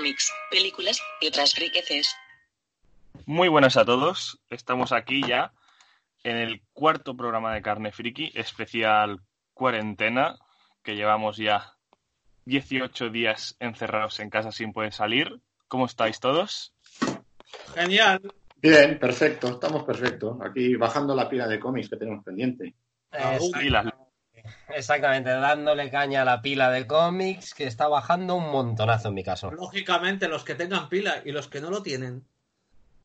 Cómics, películas y otras friqueces. Muy buenas a todos. Estamos aquí ya en el cuarto programa de Carne Friki, especial cuarentena, que llevamos ya 18 días encerrados en casa sin poder salir. ¿Cómo estáis todos? Genial. Bien, perfecto, estamos perfectos. Aquí bajando la pila de cómics que tenemos pendiente. Sí, las- Exactamente, dándole caña a la pila de cómics que está bajando un montonazo en mi caso. Lógicamente, los que tengan pila y los que no lo tienen.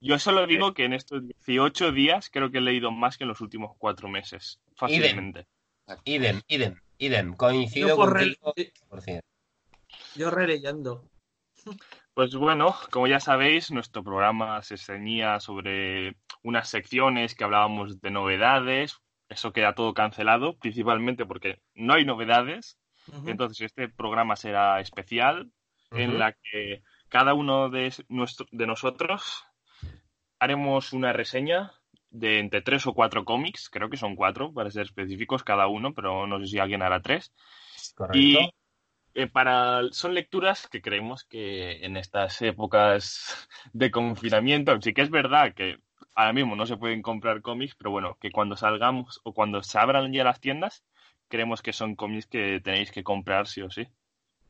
Yo solo digo que en estos 18 días creo que he leído más que en los últimos cuatro meses. Fácilmente. Idem, idem, idem. Coincido Yo por re- contigo 100%. Yo releyendo. Pues bueno, como ya sabéis, nuestro programa se ceñía sobre unas secciones que hablábamos de novedades. Eso queda todo cancelado, principalmente porque no hay novedades. Entonces, este programa será especial, en la que cada uno de, nuestro- de nosotros haremos una reseña de entre tres o cuatro cómics, creo que son cuatro, para ser específicos cada uno, pero no sé si alguien hará tres. Correcto. Y eh, para, son lecturas que creemos que en estas épocas de confinamiento, sí que es verdad que ahora mismo no se pueden comprar cómics, pero bueno, que cuando salgamos o cuando se abran ya las tiendas, creemos que son cómics que tenéis que comprar sí o sí.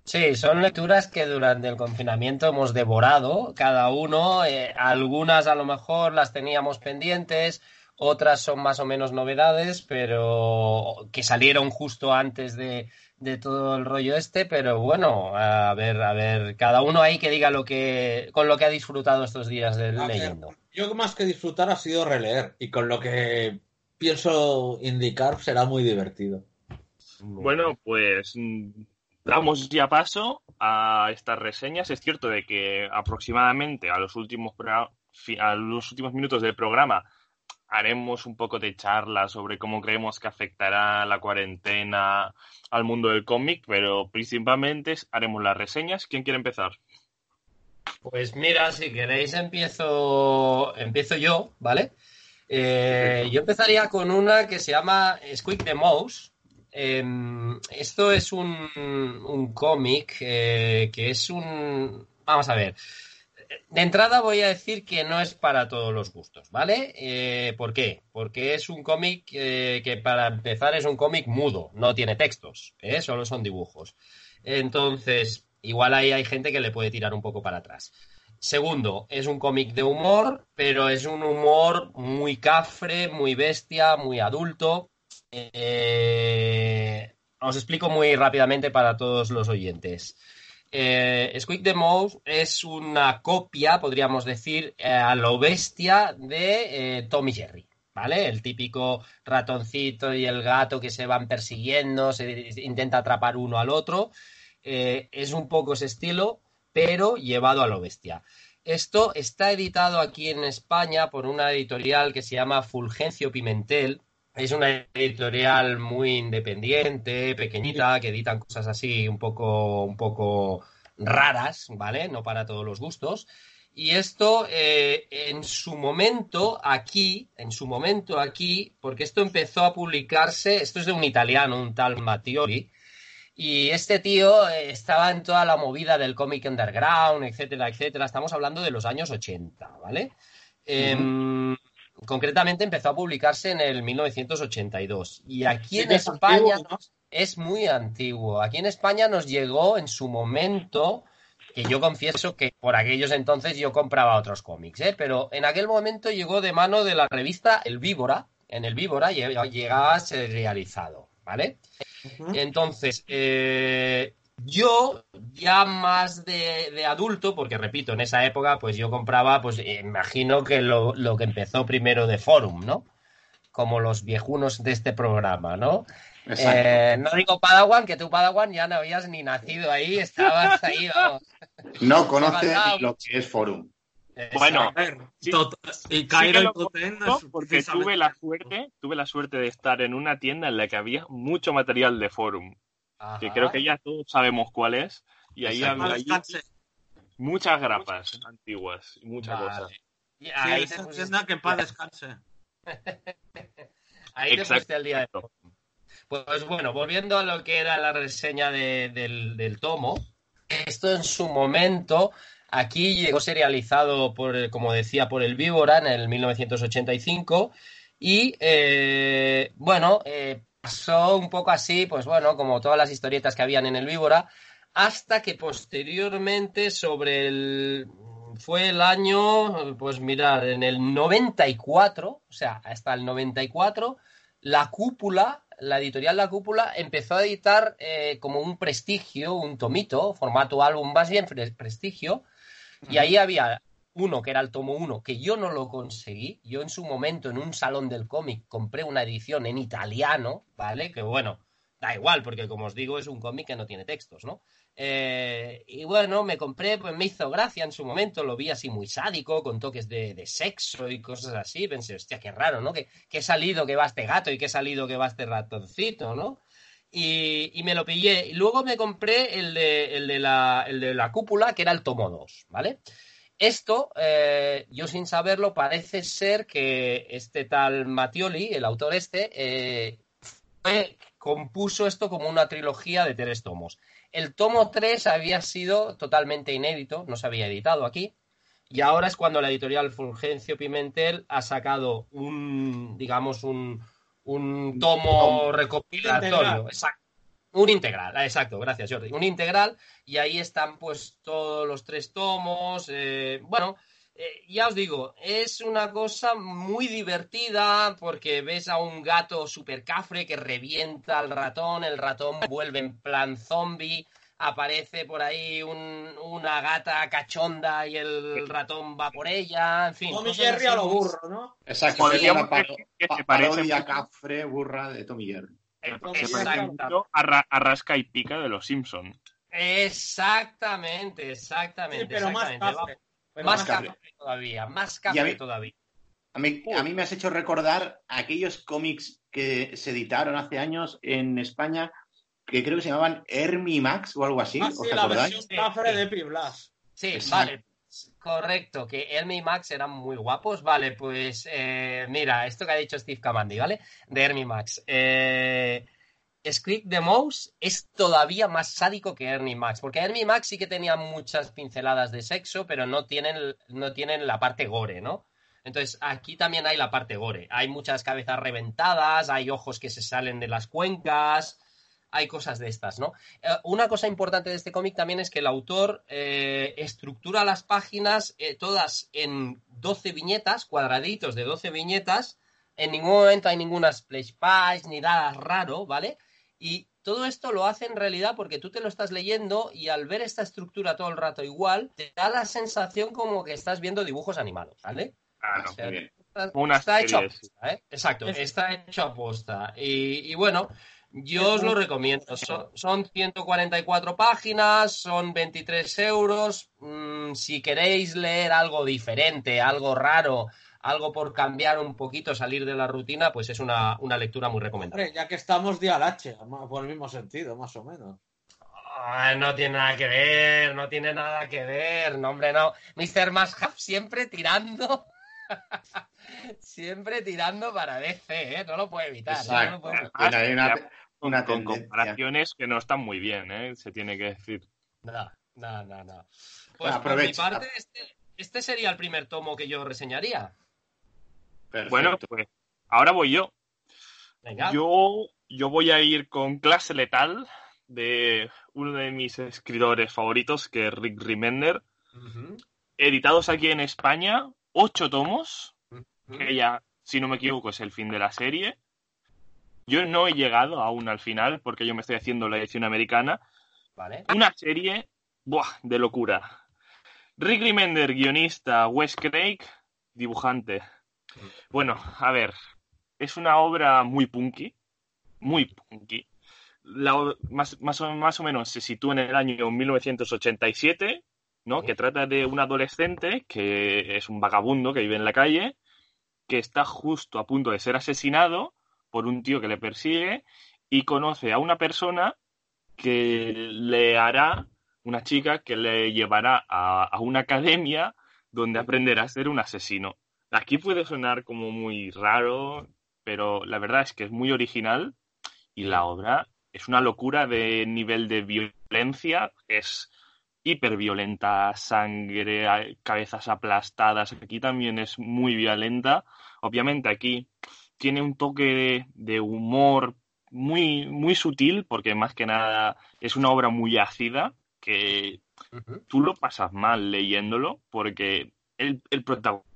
Sí, son lecturas que durante el confinamiento hemos devorado, cada uno, eh, algunas a lo mejor las teníamos pendientes, otras son más o menos novedades, pero que salieron justo antes de, de todo el rollo este, pero bueno, a ver, a ver, cada uno ahí que diga lo que, con lo que ha disfrutado estos días de A ver, leyendo. Yo más que disfrutar ha sido releer y con lo que pienso indicar será muy divertido. Bueno, pues mm, damos ya paso a estas reseñas. Es cierto de que aproximadamente a los últimos a los últimos minutos del programa haremos un poco de charla sobre cómo creemos que afectará la cuarentena al mundo del cómic, pero principalmente haremos las reseñas. ¿Quién quiere empezar? Pues mira, si queréis empiezo, empiezo yo, ¿vale? Eh, yo empezaría con una que se llama Squeak the Mouse. Em, esto es un, un cómic eh, que es un... Vamos a ver. De entrada voy a decir que no es para todos los gustos, ¿vale? Eh, ¿Por qué? Porque es un cómic eh, que para empezar es un cómic mudo, no tiene textos, ¿eh? solo son dibujos. Entonces, igual ahí hay gente que le puede tirar un poco para atrás. Segundo, es un cómic de humor, pero es un humor muy cafre, muy bestia, muy adulto. Os explico muy rápidamente para todos los oyentes. Eh, Squeak the Mouse es una copia, podríamos decir, eh, a lo bestia de eh, Tom y Jerry, ¿vale? El típico ratoncito y el gato que se van persiguiendo, se intenta atrapar uno al otro. Eh, es un poco ese estilo, pero llevado a lo bestia. Esto está editado aquí en España por una editorial que se llama Fulgencio Pimentel. Es una editorial muy independiente, pequeñita, que editan cosas así un poco, un poco raras, ¿vale? No para todos los gustos. Y esto eh, en su momento aquí, en su momento aquí, porque esto empezó a publicarse, esto es de un italiano, un tal Mattioli, Y este tío eh, estaba en toda la movida del cómic underground, etcétera, etcétera. Estamos hablando de los años 80, ¿vale? Em, concretamente empezó a publicarse en el 1982. Y aquí en España antiguo, ¿no? Es muy antiguo. Aquí en España nos llegó en su momento, que yo confieso que por aquellos entonces yo compraba otros cómics, ¿eh? pero en aquel momento llegó de mano de la revista El Víbora. En El Víbora lle- llegaba serializado, ¿vale? Ujú. Entonces, eh, yo ya más de, de adulto, porque repito, en esa época, pues yo compraba, pues eh, imagino que lo, lo que empezó primero de Forum, ¿no? Como los viejunos de este programa, ¿no? Exacto. Eh, no digo Padawan, que tú Padawan ya no habías ni nacido ahí, estabas ahí, vamos. no conoce Faltaba ni lo que es Forum. Bueno, Sí. y Sí que Cairo y es porque tuve la suerte, tuve la suerte de estar en una tienda en la que había mucho material de forum, Ajá. que creo que ya todos sabemos cuál es, y ahí había muchas grapas antiguas y muchas Vale. cosas. Y Sí, ahí te esa pusiste- tienda que en paz descanse. Ahí te Exacto. pusiste al día de Forum. Pues bueno, volviendo a lo que era la reseña de- del, tomo, esto en su momento aquí llegó serializado por, como decía, por el Víbora en el 1985 y eh, bueno, eh, pasó un poco así, pues bueno, como todas las historietas que habían en el Víbora, hasta que posteriormente sobre el fue el año, pues mirar, en el 94, o sea, hasta el 94, la cúpula, la editorial La Cúpula, empezó a editar eh, como un prestigio, un tomito, formato álbum más bien pre- prestigio, y ahí había uno que era el tomo 1, que yo no lo conseguí. Yo en su momento, en un salón del cómic, compré una edición en italiano, ¿vale? Que bueno, da igual, porque como os digo, es un cómic que no tiene textos, ¿no? Eh, y bueno, me compré, pues me hizo gracia en su momento, lo vi así muy sádico, con toques de, de sexo y cosas así. Pensé, hostia, qué raro, ¿no? Que, que he salido que va este gato y que he salido que va este ratoncito, ¿no? Y, y me lo pillé. Y luego me compré el de, el de, la, el de la cúpula, que era el tomo 2, ¿vale? Esto, eh, yo sin saberlo, parece ser que este tal Mattioli, el autor este, eh, compuso esto como una trilogía de tres tomos. El tomo 3 había sido totalmente inédito, no se había editado aquí, y ahora es cuando la editorial Fulgencio Pimentel ha sacado un, digamos, un, un tomo recopilatorio. Exacto. Un integral, ah, exacto, gracias Jordi. Un integral y ahí están pues todos los tres tomos. eh, bueno, eh, ya os digo, es una cosa muy divertida porque ves a un gato super cafre que revienta al ratón, el ratón vuelve en plan zombie, aparece por ahí un- una gata cachonda y el ratón va por ella, en fin. Tommy Jerry a lo burro, ¿no? Exacto, Podríamos que se pa- parece mucho. cafre burra de Tommy Jerry. Mucho a, Ra- a Rasca y Pica de los Simpson. Exactamente, exactamente. Sí, pero más exactamente. cafre. Pero Más más café café. todavía, más a mí- todavía. A mí, a mí me has hecho recordar aquellos cómics que se editaron hace años en España que creo que se llamaban Hermi Max o algo así. Ah, ¿Os sí, la versión cafre de Epi Blas. Sí, Exacto. vale. Correcto, que Hermie y Max eran muy guapos. Vale, pues eh, mira, esto que ha dicho Steve Kamandi, ¿vale? De Hermie y Max. Eh, Squeak the Mouse es todavía más sádico que Ernie Max, porque Ernie Max sí que tenían muchas pinceladas de sexo, pero no tienen, no tienen la parte gore, ¿no? Entonces, aquí también hay la parte gore. Hay muchas cabezas reventadas, hay ojos que se salen de las cuencas, hay cosas de estas, ¿no? Eh, una cosa importante de este cómic también es que el autor eh, estructura las páginas eh, todas en 12 viñetas, cuadraditos de 12 viñetas. En ningún momento hay ninguna splash page ni nada raro, ¿vale? Y todo esto lo hace en realidad porque tú te lo estás leyendo y al ver esta estructura todo el rato igual, te da la sensación como que estás viendo dibujos animados, ¿vale? Claro. O sea, Muy bien. Está, Una está hecho a serie, sí. posta, ¿eh? Exacto, Es- está hecho a posta. Y, y bueno, yo os lo recomiendo. Son, son 144 páginas, son 23 euros. Mm, si queréis leer algo diferente, algo raro, algo por cambiar un poquito, salir de la rutina, pues es una, una lectura muy recomendable. Hombre, ya que estamos de Alache, por el mismo sentido, más o menos. Ah, no tiene nada que ver, no tiene nada que ver, no, hombre, no. Mr. Mashap siempre tirando. siempre tirando para DC, ¿eh? No lo puede evitar. ¿no? No lo puede- Exacto. Tiene ahí una, con, Una con comparaciones que no están muy bien, ¿eh? se tiene que decir. No, no, no, no. Pues por mi parte, este, este sería el primer tomo que yo reseñaría. Perfecto. Bueno, pues ahora voy yo. Venga. Yo, yo voy a ir con Clase Letal de uno de mis escritores favoritos, que es Rick Remender, editados aquí en España, ocho tomos, que ya, si no me equivoco, es el fin de la serie. Yo no he llegado aún al final, porque yo me estoy haciendo la edición americana. Vale. Una serie, ¡buah!, de locura. Rick Remender, guionista, Wes Craig, dibujante. Bueno, a ver, es una obra muy punky, muy punky. La más, más, o, más o menos se sitúa en el año 1987, ¿no? Que trata de un adolescente que es un vagabundo que vive en la calle, que está justo a punto de ser asesinado por un tío que le persigue y conoce a una persona que le hará, una chica que le llevará a, a una academia donde aprenderá a ser un asesino. Aquí puede sonar como muy raro, pero la verdad es que es muy original y la obra es una locura de nivel de violencia, es hiperviolenta, sangre, cabezas aplastadas, aquí también es muy violenta. Obviamente aquí tiene un toque de, de humor muy, muy sutil, porque más que nada es una obra muy ácida, que tú lo pasas mal leyéndolo, porque el, el protagonista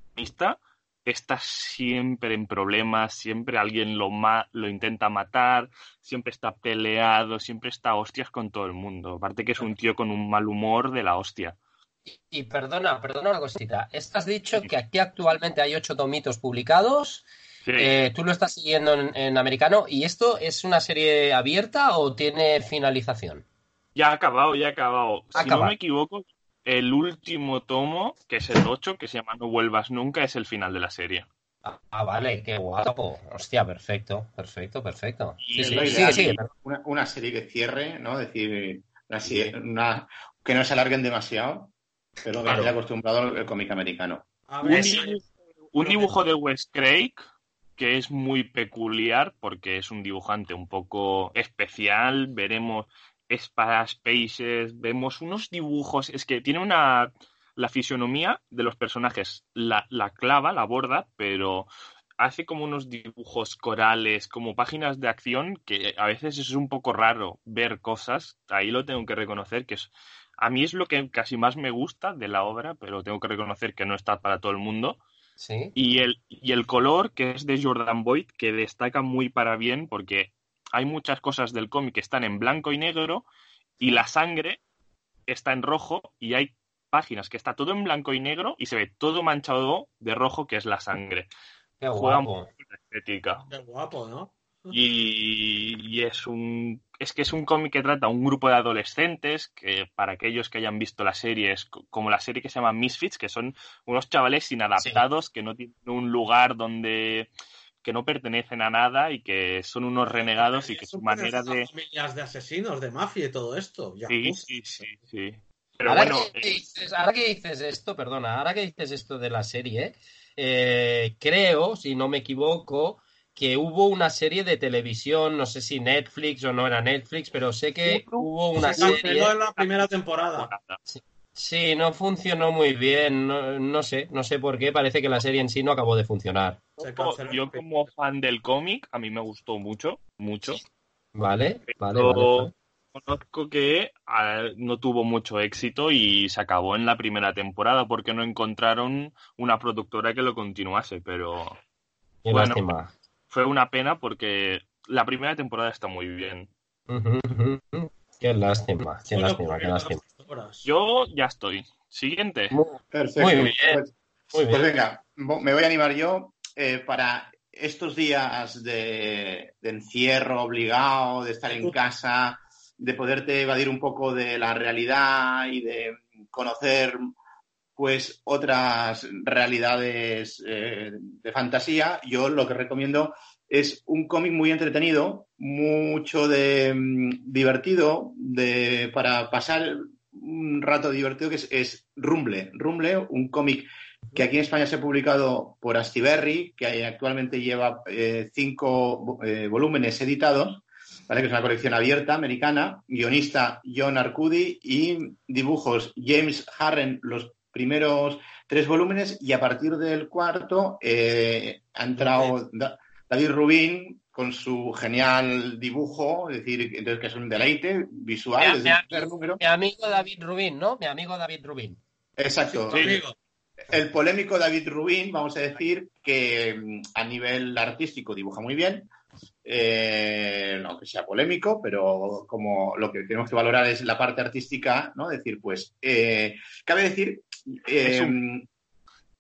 está siempre en problemas, siempre alguien lo, ma- lo intenta matar, siempre está peleado, siempre está a hostias con todo el mundo. Aparte que es un tío con un mal humor de la hostia. Y perdona, perdona una cosita. Esto has dicho que aquí actualmente hay ocho tomitos publicados. Sí. Eh, tú lo estás siguiendo en, en americano. ¿Y esto es una serie abierta o tiene finalización? Ya ha acabado, ya ha acabado. Si no me equivoco, el último tomo, que es el 8, que se llama No vuelvas nunca, es el final de la serie. Ah, ah, vale, qué guapo. Hostia, perfecto, perfecto, perfecto. Sí, sí, sigue. Una, una serie que cierre, ¿no? Es decir, una una- que no se alarguen demasiado, pero que Claro. esté acostumbrado el cómic americano. Un un dibujo de Wes Craig que es muy peculiar porque es un dibujante un poco especial. Veremos spaces, vemos unos dibujos. Es que tiene una. La fisionomía de los personajes la, la clava, la borda, pero hace como unos dibujos corales, como páginas de acción, que a veces es un poco raro ver cosas. Ahí lo tengo que reconocer, que es. A mí es lo que casi más me gusta de la obra, pero tengo que reconocer que no está para todo el mundo. Sí. Y el, y el color, que es de Jordan Boyd, que destaca muy para bien porque hay muchas cosas del cómic que están en blanco y negro y la sangre está en rojo y hay páginas que está todo en blanco y negro y se ve todo manchado de rojo, que es la sangre. Qué Juega guapo. la estética. Qué guapo, ¿no? Y, y es un es que es un cómic que trata a un grupo de adolescentes que para aquellos que hayan visto la serie es co- como la serie que se llama Misfits, que son unos chavales inadaptados que no tienen un lugar donde que no pertenecen a nada y que son unos renegados y que su manera de familias de asesinos, de mafia y todo esto. sí, sí, sí, sí. Pero ahora, bueno, que eh, dices, ahora que dices esto, perdona, ahora que dices esto de la serie, eh, creo, si no me equivoco, que hubo una serie de televisión, no sé si Netflix o no era Netflix, pero sé que hubo una Se serie. canceló en la primera temporada. Sí, no funcionó muy bien, no, no sé, no sé por qué, parece que la serie en sí no acabó de funcionar. Yo, como fan del cómic, a mí me gustó mucho, mucho. ¿Vale? Vale, Pero vale. conozco que ah, no tuvo mucho éxito y se acabó en la primera temporada porque no encontraron una productora que lo continuase, pero Qué bueno. lástima. fue una pena porque la primera temporada está muy bien. Qué lástima, qué lástima, qué lástima. Horas. Yo ya estoy. Siguiente. Muy- Perfecto. Muy bien, Pues, muy pues bien. venga, vo- me voy a animar yo eh, para estos días de, de encierro obligado, de estar en casa, de poderte evadir un poco de la realidad y de conocer pues otras realidades eh, de fantasía, yo lo que recomiendo es un cómic muy entretenido, mucho de mm, divertido, de para pasar un rato divertido que es, es Rumble. Rumble, un cómic que aquí en España se ha publicado por Astiberri, que actualmente lleva eh, cinco eh, volúmenes editados ¿vale? que es una colección abierta americana, guionista John Arcudi y dibujos James Harren, los primeros tres volúmenes, y a partir del cuarto eh, ha entrado Da- David Rubin con su genial dibujo, es decir, entonces que es un deleite visual Mi- desde mi el primer número. Mi amigo David Rubin, ¿no? Mi amigo David Rubin. Exacto. Sí. El polémico David Rubin, vamos a decir que mm, a nivel artístico dibuja muy bien. Eh, no que sea polémico, pero como lo que tenemos que valorar es la parte artística, ¿no? Decir, pues, eh, cabe decir, eh, Es un-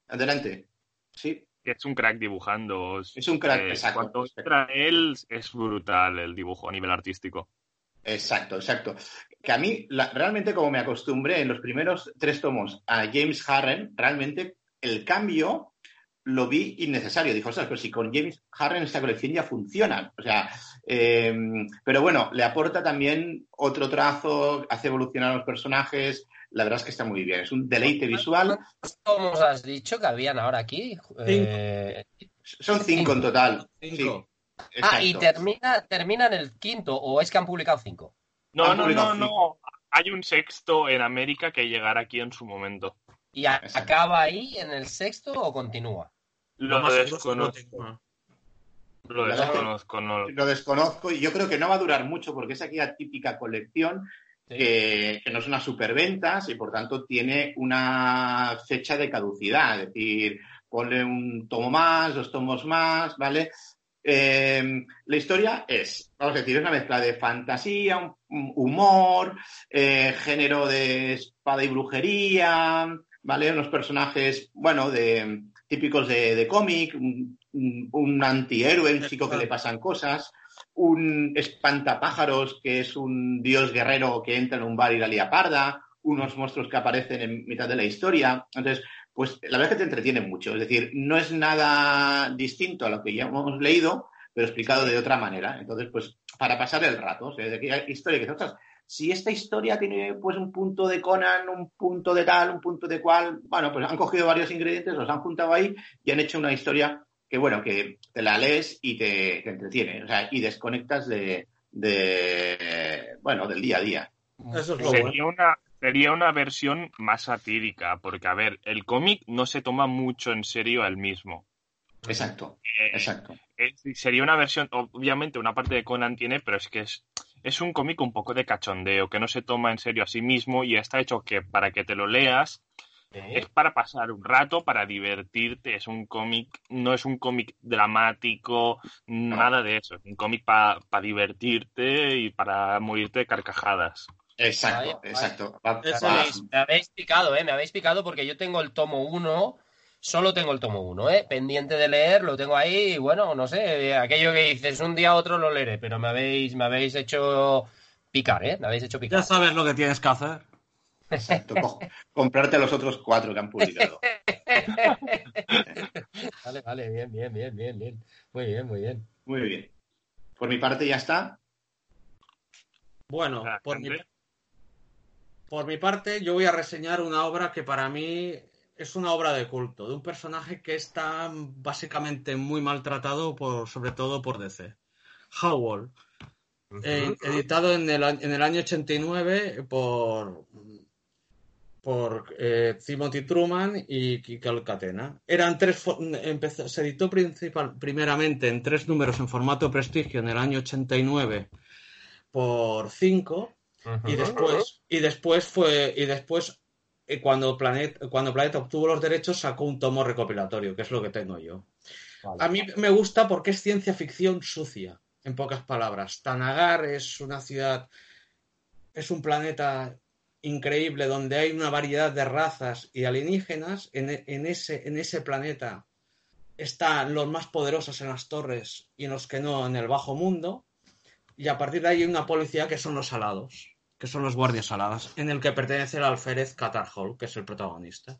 adelante, sí, Que es un crack dibujando. Es un crack, Eh, exacto. Cuando entra él, es brutal el dibujo a nivel artístico. exacto, exacto. Que a mí, la- realmente como me acostumbré en los primeros tres tomos a James Harren, realmente el cambio lo vi innecesario. Dijo, ostras, pero si con James Harren esta colección ya funciona. O sea, eh, pero bueno, le aporta también otro trazo, hace evolucionar a los personajes. La verdad es que está muy bien. Es un deleite visual. ¿Cómo os has dicho que habían ahora aquí? Eh, Son cinco en total. cinco. Sí, ah, y termina, termina en el quinto, o es que han publicado cinco. No, no, publicado no, no. Hay un sexto en América que llegará aquí en su momento. ¿Y acaba ahí en el sexto o continúa? Lo, desconozco. Lo desconozco, no. Lo desconozco y yo creo que no va a durar mucho porque es aquella típica colección. Que, que no es una superventas y por tanto tiene una fecha de caducidad, es decir, ponle un tomo más, dos tomos más, ¿vale? Eh, la historia es, vamos a decir, es una mezcla de fantasía, humor, eh, género de espada y brujería, ¿vale? Unos personajes, bueno, de típicos de, de cómic, un antihéroe, un chico que le pasan cosas, un espantapájaros que es un dios guerrero que entra en un bar y la lía parda, unos monstruos que aparecen en mitad de la historia. Entonces, pues la verdad es que te entretiene mucho. Es decir, no es nada distinto a lo que ya hemos leído, pero explicado de otra manera. Entonces, pues para pasar el rato, historia que "Ostras, si esta historia tiene pues un punto de Conan, un punto de tal, un punto de cual, bueno, pues han cogido varios ingredientes, los han juntado ahí y han hecho una historia que, bueno, que te la lees y te, te entretiene, o sea, y desconectas de, de, bueno, del día a día. Eso es lo bueno. Sería una, sería una versión más satírica, porque, a ver, el cómic no se toma mucho en serio al mismo. Exacto, Eh, exacto. sería una versión, obviamente una parte de Conan tiene, pero es que es, es un cómic un poco de cachondeo, que no se toma en serio a sí mismo y está hecho que para que te lo leas es para pasar un rato, para divertirte, es un cómic, no es un cómic dramático, nada de eso, es un cómic para divertirte y para morirte de carcajadas. Exacto, exacto. Va- Eso va- es. Me habéis picado, ¿eh? Me habéis picado porque yo tengo el tomo 1, solo tengo el tomo 1, ¿eh? Pendiente de leer, lo tengo ahí, y bueno, no sé, aquello que dices, un día a otro lo leeré, pero me habéis, me habéis hecho picar, ¿eh? Me habéis hecho picar. Ya sabes lo que tienes que hacer. Exacto. Co- comprarte los otros cuatro que han publicado. Vale, vale, bien, bien, bien, bien, bien. Muy bien, muy bien. Muy bien. Por mi parte ya está. Bueno, por mi, por mi parte, yo voy a reseñar una obra que para mí es una obra de culto, de un personaje que está básicamente muy maltratado, por, sobre todo por DC. Howl, eh, editado en el, en el año 89 por, por eh, Timothy Truman y Kiko Catena. Eran tres, empezó- se editó principal, primeramente en tres números en formato prestigio en el año 89 por cinco y después, y después fue, y después eh, cuando Planeta, cuando Planeta obtuvo los derechos sacó un tomo recopilatorio, que es lo que tengo yo. Vale. A mí me gusta porque es ciencia ficción sucia, en pocas palabras. Tanagar es una ciudad, es un planeta increíble donde hay una variedad de razas y alienígenas. En, e- en ese, en ese planeta están los más poderosos en las torres y en los que no en el bajo mundo. Y a partir de ahí hay una policía que son los alados, que son los guardias aladas, en el que pertenece el alférez Catarhol, que es el protagonista.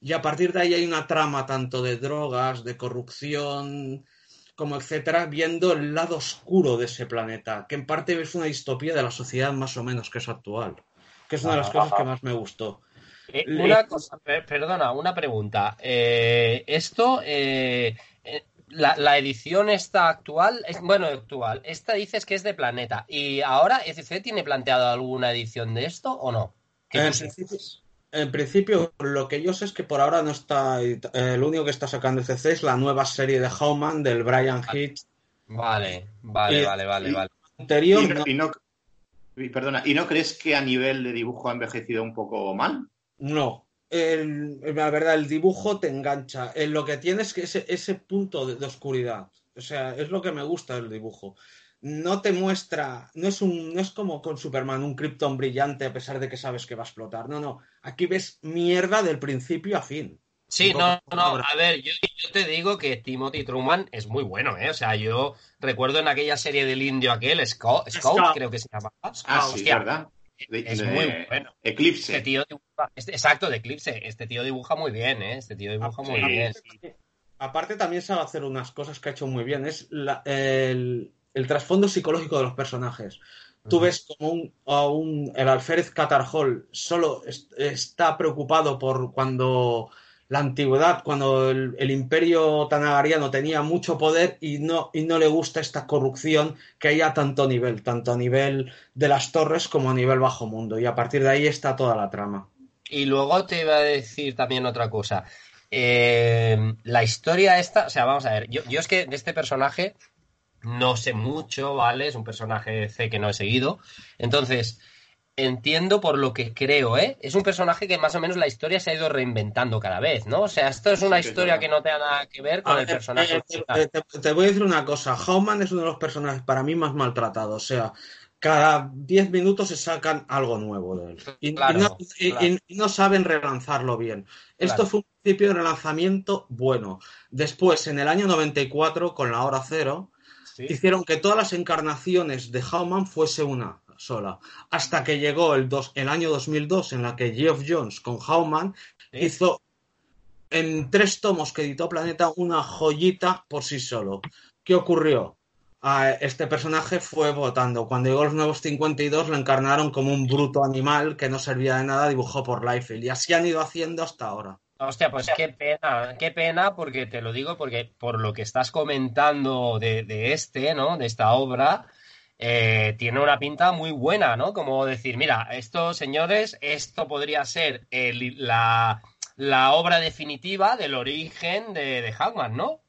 Y a partir de ahí hay una trama tanto de drogas, de corrupción, como etcétera, viendo el lado oscuro de ese planeta, que en parte es una distopía de la sociedad más o menos que es actual, que es una de las cosas que más me gustó. Eh, una cosa, per- perdona, una pregunta. Eh, esto, eh, la, la edición esta actual, es, bueno, actual, esta dices que es de Planeta. ¿Y ahora ECC tiene planteado alguna edición de esto o no? En principio, sepas. en principio, lo que yo sé es que por ahora no está. eh, lo único que está sacando CC es la nueva serie de Howman del Brian Hitch. Vale, vale, Y- vale, vale, y- vale. Anterior, Y no, no, y no- y perdona, ¿y no crees que a nivel de dibujo ha envejecido un poco mal? no. La verdad, el dibujo te engancha. Eh, lo que tiene es que ese, ese punto de, de oscuridad. O sea, es lo que me gusta del dibujo. No te muestra, no es un, no es como con Superman, un Krypton brillante a pesar de que sabes que va a explotar. No, no. Aquí ves mierda del principio a fin. Sí, no, no, a ver, yo, yo te digo que Timothy Truman es muy bueno, ¿eh? O sea, yo recuerdo en aquella serie del indio aquel, Scout, Scout, Scout. creo que se llamaba. Ah, sí, Hostia, ¿verdad? Es de- muy bueno. Eclipse. Este tío dibuja, este- exacto, de Eclipse, este tío dibuja muy bien, ¿eh? Este tío dibuja muy sí, bien. sí. Aparte también sabe hacer unas cosas que ha hecho muy bien, es la- el, el trasfondo psicológico de los personajes. Tú ves como un, a un- el alférez Catarhol solo es- está preocupado por cuando la antigüedad, cuando el, imperio tanagariano tenía mucho poder y no, y no le gusta esta corrupción que hay a tanto nivel, tanto a nivel de las torres como a nivel bajo mundo. Y a partir de ahí está toda la trama. Y luego te iba a decir también otra cosa. Eh, la historia esta, o sea, vamos a ver, yo, yo es que de este personaje no sé mucho, ¿vale? Es un personaje C que no he seguido. Entonces, entiendo por lo que creo, ¿eh? Es un personaje que más o menos la historia se ha ido reinventando cada vez, ¿no? O sea, esto es una Sí, historia que no tenga nada que ver con el personaje. eh, te, te- te voy a decir una cosa. Howman es uno de los personajes para mí más maltratados. O sea, cada 10 minutos se sacan algo nuevo de él. Y, no, y- claro. y- y no saben relanzarlo bien. Esto Claro. fue un principio de relanzamiento bueno. Después, en el año 94, con la hora cero, Sí. hicieron que todas las encarnaciones de Howman fuese una sola. Hasta que llegó el, dos, el año 2002, en la que Geoff Jones con Howman Sí. hizo en tres tomos que editó Planeta una joyita por sí solo. ¿Qué ocurrió? Ah, este personaje fue votando. Cuando llegó los nuevos 52 lo encarnaron como un bruto animal que no servía de nada, dibujó por Liefeld. Y así han ido haciendo hasta ahora. Hostia, pues qué pena, qué pena, porque te lo digo, porque por lo que estás comentando de, de este, ¿no? De esta obra, eh, tiene una pinta muy buena, ¿no? Como decir, mira, esto, señores, esto podría ser el- la, la obra definitiva del origen de, de Hackman, ¿no?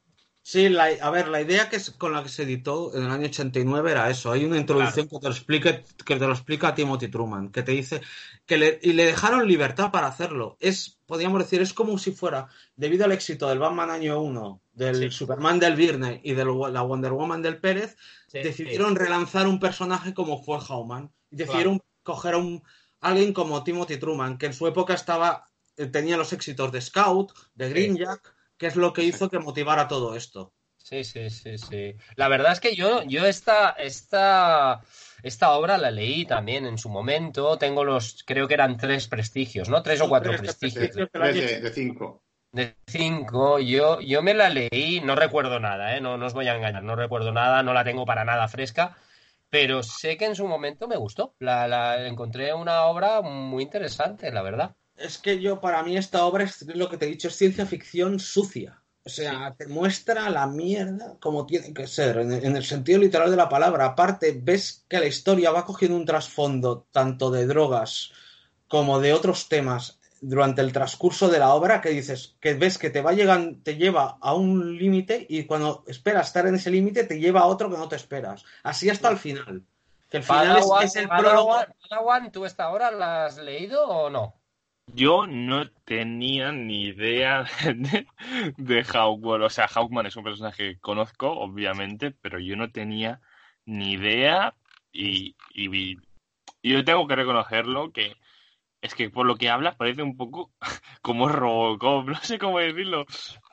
Sí, la- a ver, la idea que es, con la que se editó en el año 89 era eso. Hay una introducción que te lo explique, que te lo explica Timothy Truman, que te dice que le, y le dejaron libertad para hacerlo. Es, podríamos decir, es como si fuera, debido al éxito del Batman año 1, del Sí. Superman del Virne y de la Wonder Woman del Pérez, decidieron relanzar un personaje como fue Howman. Decidieron coger a un, alguien como Timothy Truman, que en su época estaba, eh, tenía los éxitos de Scout, de Green Jack, que es lo que hizo que motivara todo esto. Sí, sí, sí, sí. La verdad es que yo, yo esta, esta, esta obra la leí también en su momento. Tengo los, creo que eran tres prestigios, ¿no? Tres o cuatro Tres prestigios. prestigios. Tres de, de cinco. De cinco, yo, yo me la leí, no recuerdo nada, ¿eh? No, no os voy a engañar, no recuerdo nada, no la tengo para nada fresca, pero sé que en su momento me gustó. La, la encontré una obra muy interesante, la verdad. Es que yo, para mí, esta obra es lo que te he dicho, es ciencia ficción sucia. O sea, te muestra la mierda como tiene que ser, en el, en el sentido literal de la palabra. Aparte, ves que la historia va cogiendo un trasfondo tanto de drogas como de otros temas durante el transcurso de la obra que dices que ves que te va llegan, te lleva a un límite y cuando esperas estar en ese límite te lleva a otro que no te esperas. Así hasta el final. Que el final es, Padawan, es el prólogo. Padawan, Padawan, ¿tú esta obra la has leído o no? Yo no tenía ni idea de, de Hawkman. O sea, Hawkman es un personaje que conozco, obviamente, pero yo no tenía ni idea y, y, y yo tengo que reconocerlo que es que por lo que hablas parece un poco como Robocop, no sé cómo decirlo.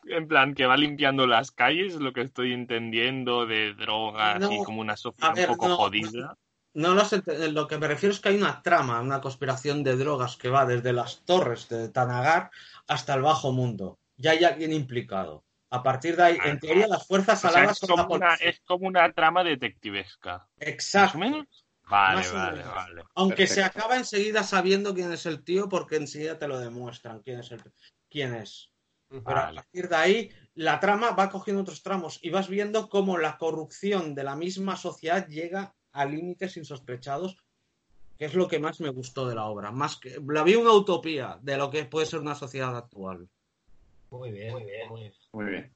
En plan, que va limpiando las calles, lo que estoy entendiendo de drogas No, y como una sociedad a ver, un poco no, jodida. No lo sé, te- lo que me refiero es que hay una trama, una conspiración de drogas que va desde las torres de Tanagar hasta el bajo mundo. Ya hay alguien implicado. A partir de ahí, en teoría, las fuerzas aladas es son la como, una, es como una trama detectivesca. ¿Más Exacto. o menos? Vale, Más vale, menos. vale. Aunque se acaba enseguida sabiendo quién es el tío, porque enseguida te lo demuestran quién es el quién es. Pero a partir de ahí, la trama va cogiendo otros tramos y vas viendo cómo la corrupción de la misma sociedad llega a límites insospechados, que es lo que más me gustó de la obra. Más que la vi una utopía de lo que puede ser una sociedad actual. Muy bien, muy bien. Muy bien. Muy bien.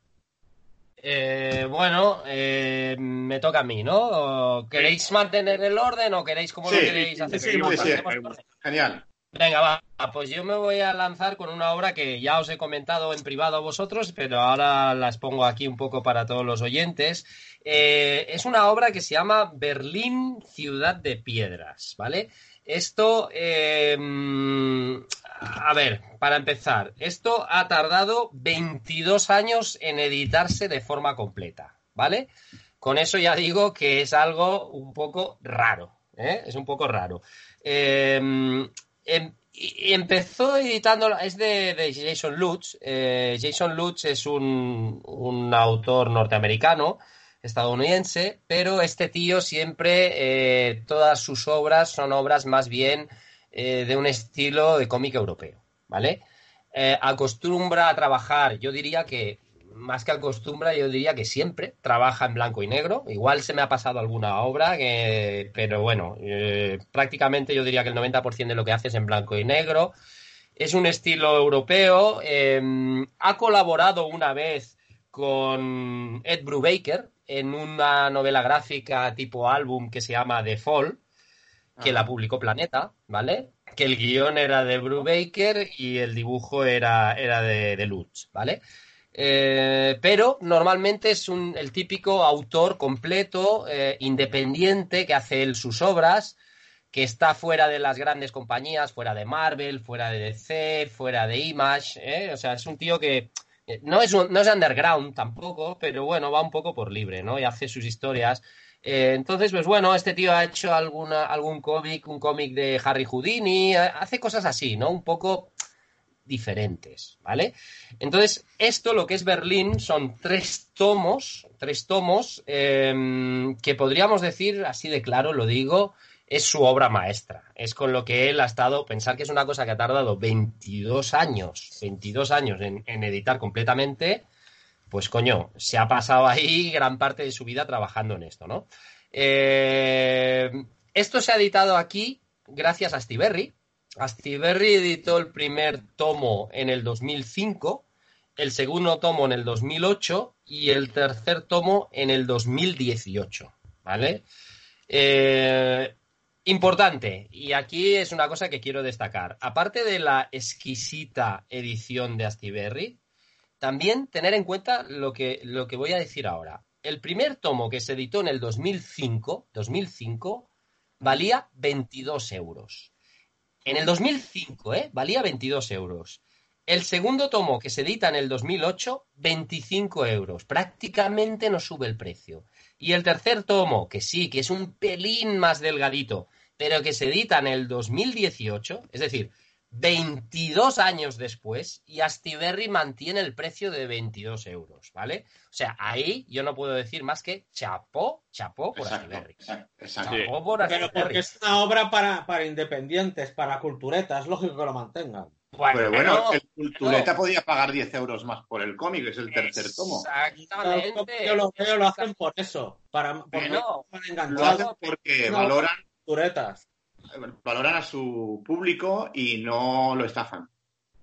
Eh, bueno, eh, me toca a mí, ¿no? ¿Queréis mantener el orden o queréis cómo lo Sí, queréis hacer? sí, sí, sí. Genial. Venga, va, pues yo me voy a lanzar con una obra que ya os he comentado en privado a vosotros, pero ahora las pongo aquí un poco para todos los oyentes. Eh, es una obra que se llama Berlín, ciudad de piedras, ¿vale? Esto, eh, a ver, para empezar, esto ha tardado 22 años en editarse de forma completa, ¿vale? Con eso ya digo que es algo un poco raro, ¿eh? Es un poco raro. Eh, em- empezó editando, es de, Jason Lutz. Eh, Jason Lutz es un, un autor norteamericano, estadounidense, pero este tío siempre, eh, todas sus obras son obras más bien eh, de un estilo de cómic europeo, ¿vale? Acostumbra a trabajar, yo diría que, más que acostumbra, yo diría que siempre trabaja en blanco y negro. Igual se me ha pasado alguna obra, que- pero bueno, eh, prácticamente yo diría que el 90% de lo que hace es en blanco y negro. Es un estilo europeo. eh, ha colaborado una vez con Ed Brubaker en una novela gráfica tipo álbum que se llama The Fall, que la publicó Planeta, ¿vale? Que el guion era de Brubaker y el dibujo era, era de, de Lutz, ¿vale? Eh, pero normalmente es un, el típico autor completo, eh, independiente, que hace él sus obras, que está fuera de las grandes compañías, fuera de Marvel, fuera de DC, fuera de Image, ¿eh? O sea, es un tío que no es, no es underground tampoco, pero bueno, va un poco por libre, ¿no? Y hace sus historias. Entonces, pues bueno, este tío ha hecho alguna, algún cómic, un cómic de Harry Houdini, hace cosas así, ¿no? Un poco diferentes, ¿vale? Entonces, esto, lo que es Berlín, son tres tomos, tres tomos eh, que podríamos decir, así de claro lo digo, es su obra maestra. Es con lo que él ha estado, pensar que es una cosa que ha tardado 22 años, 22 años en, en editar completamente, pues coño, se ha pasado ahí gran parte de su vida trabajando en esto, ¿no? Eh, esto se ha editado aquí gracias a Stiberry. Astiberri editó el primer tomo en el 2005, el segundo tomo en el 2008 y el tercer tomo en el 2018, ¿vale? Eh, importante, y aquí es una cosa que quiero destacar. Aparte de la exquisita edición de Astiberri, también tener en cuenta lo que, lo que voy a decir ahora. El primer tomo que se editó en el 2005, 2005 valía 22 euros. En el 2005, ¿eh? Valía 22 euros. El segundo tomo que se edita en el 2008, 25 euros. Prácticamente no sube el precio. Y el tercer tomo, que sí, que es un pelín más delgadito, pero que se edita en el 2018, es decir, 22 años después, y Astiberri mantiene el precio de 22 euros, ¿vale? O sea, ahí yo no puedo decir más que chapó, chapó por Exacto, Astiberri. exacto, exacto. Sí. Chapó por Pero Astiberri. porque es una obra para, para independientes, para culturetas, es lógico que lo mantengan. Pero bueno, el no. Cultureta podía pagar 10 euros más por el cómic, es el tercer tomo. Exactamente. Yo lo veo, lo hacen por eso, para, porque Bueno, están Lo hacen porque No. valoran, culturetas. Valoran a su público y no lo estafan.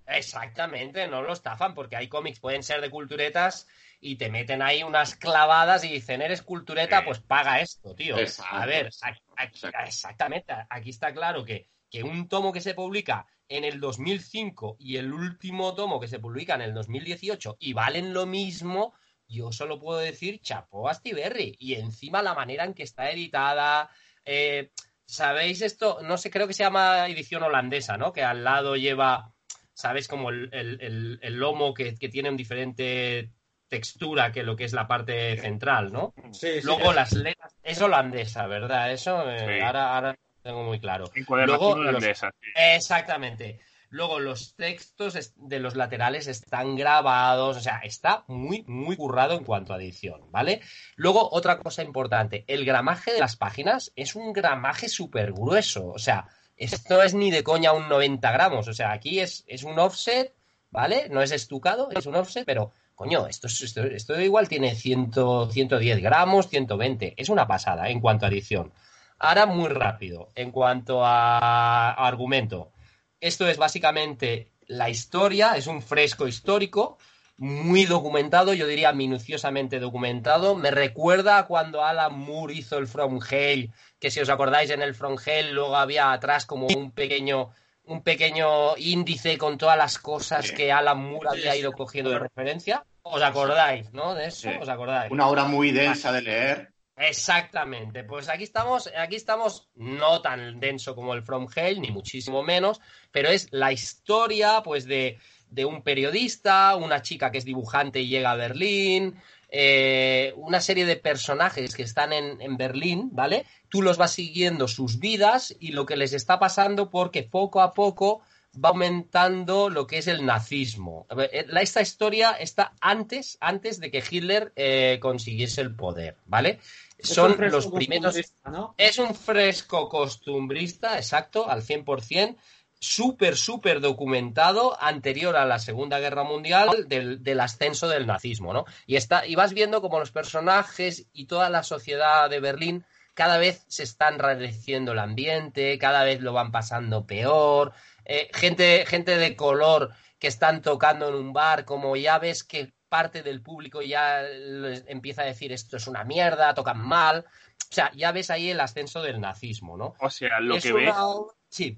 Exactamente, no lo estafan porque hay cómics, pueden ser de culturetas y te meten ahí unas clavadas y dicen, eres cultureta, pues paga esto, tío. Exacto, A ver, aquí- exactamente, aquí está claro que, que un tomo que se publica en el 2005 y el último tomo que se publica en el 2018 y valen lo mismo, yo solo puedo decir chapó a. Y encima la manera en que está editada, eh, ¿sabéis esto? No sé, creo que se llama edición holandesa, ¿no? Que al lado lleva, ¿sabes? Como el, el- el- el lomo que, que tiene un diferente textura que lo que es la parte central, ¿no? Sí, sí, Luego las letras, es holandesa, ¿verdad? Eso eh, Sí. ahora, ahora lo tengo muy claro. Luego, los- holandesa. sí. Exactamente. Luego los textos de los laterales están grabados, o sea, está muy, muy currado en cuanto a edición, ¿vale? Luego, otra cosa importante, el gramaje de las páginas es un gramaje súper grueso, o sea, esto es ni de coña un 90 gramos, o sea, aquí es, es un offset ¿vale? No es estucado, es un offset, pero coño, esto, es- esto, esto igual tiene 100, 110 gramos, 120. Es una pasada en cuanto a adición. Ahora muy rápido, en cuanto a argumento. Esto es básicamente la historia, es un fresco histórico, muy documentado, yo diría minuciosamente documentado. Me recuerda a cuando Alan Moore hizo el From Hell, que si os acordáis en el From Hell luego había atrás como un pequeño un pequeño índice con todas las cosas Sí. que Alan Moore había ido cogiendo de referencia. ¿Os acordáis, no? De eso, Sí. ¿os acordáis? Una obra muy densa de leer. Exactamente, pues aquí estamos, aquí estamos no tan denso como el From Hell, ni muchísimo menos, pero es la historia pues de, de un periodista, una chica que es dibujante y llega a Berlín, eh, una serie de personajes que están en, en Berlín, ¿vale? Tú los vas siguiendo sus vidas y lo que les está pasando porque poco a poco va aumentando lo que es el nazismo. Eh, Esta historia está antes, antes de que Hitler eh, consiguiese el poder, ¿vale? Es Son los primeros... Es un fresco costumbrista, exacto, al 100%, súper, súper documentado anterior a la Segunda Guerra Mundial del, del ascenso del nazismo, ¿no? Y, está, y vas viendo como los personajes y toda la sociedad de Berlín cada vez se está enrareciendo el ambiente, cada vez lo van pasando peor, eh, gente, gente de color que están tocando en un bar, como ya ves que parte del público ya les empieza a decir esto es una mierda, tocan mal. O sea, ya ves ahí el ascenso del nazismo, ¿no? O sea, lo Es que una ves Sí,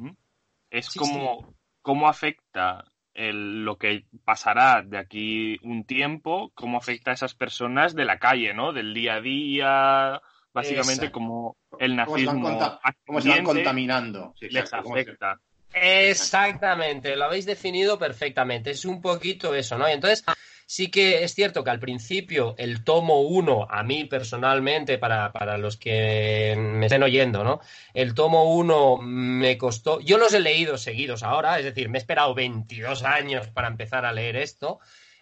es Sí, cómo, cómo afecta el- lo que pasará de aquí un tiempo, cómo afecta a esas personas de la calle, ¿no? Del día a día, básicamente Exacto. como el Cómo se van, nazismo conta- cómo se van contaminando. Sí, les afecta. Exactamente, lo habéis definido perfectamente. Es un poquito eso, ¿no? Y entonces, sí que es cierto que al principio el tomo 1, a mí personalmente, para, para los que me estén oyendo, ¿no? El tomo 1 me costó. Yo los he leído seguidos ahora, es decir, me he esperado 22 años para empezar a leer esto.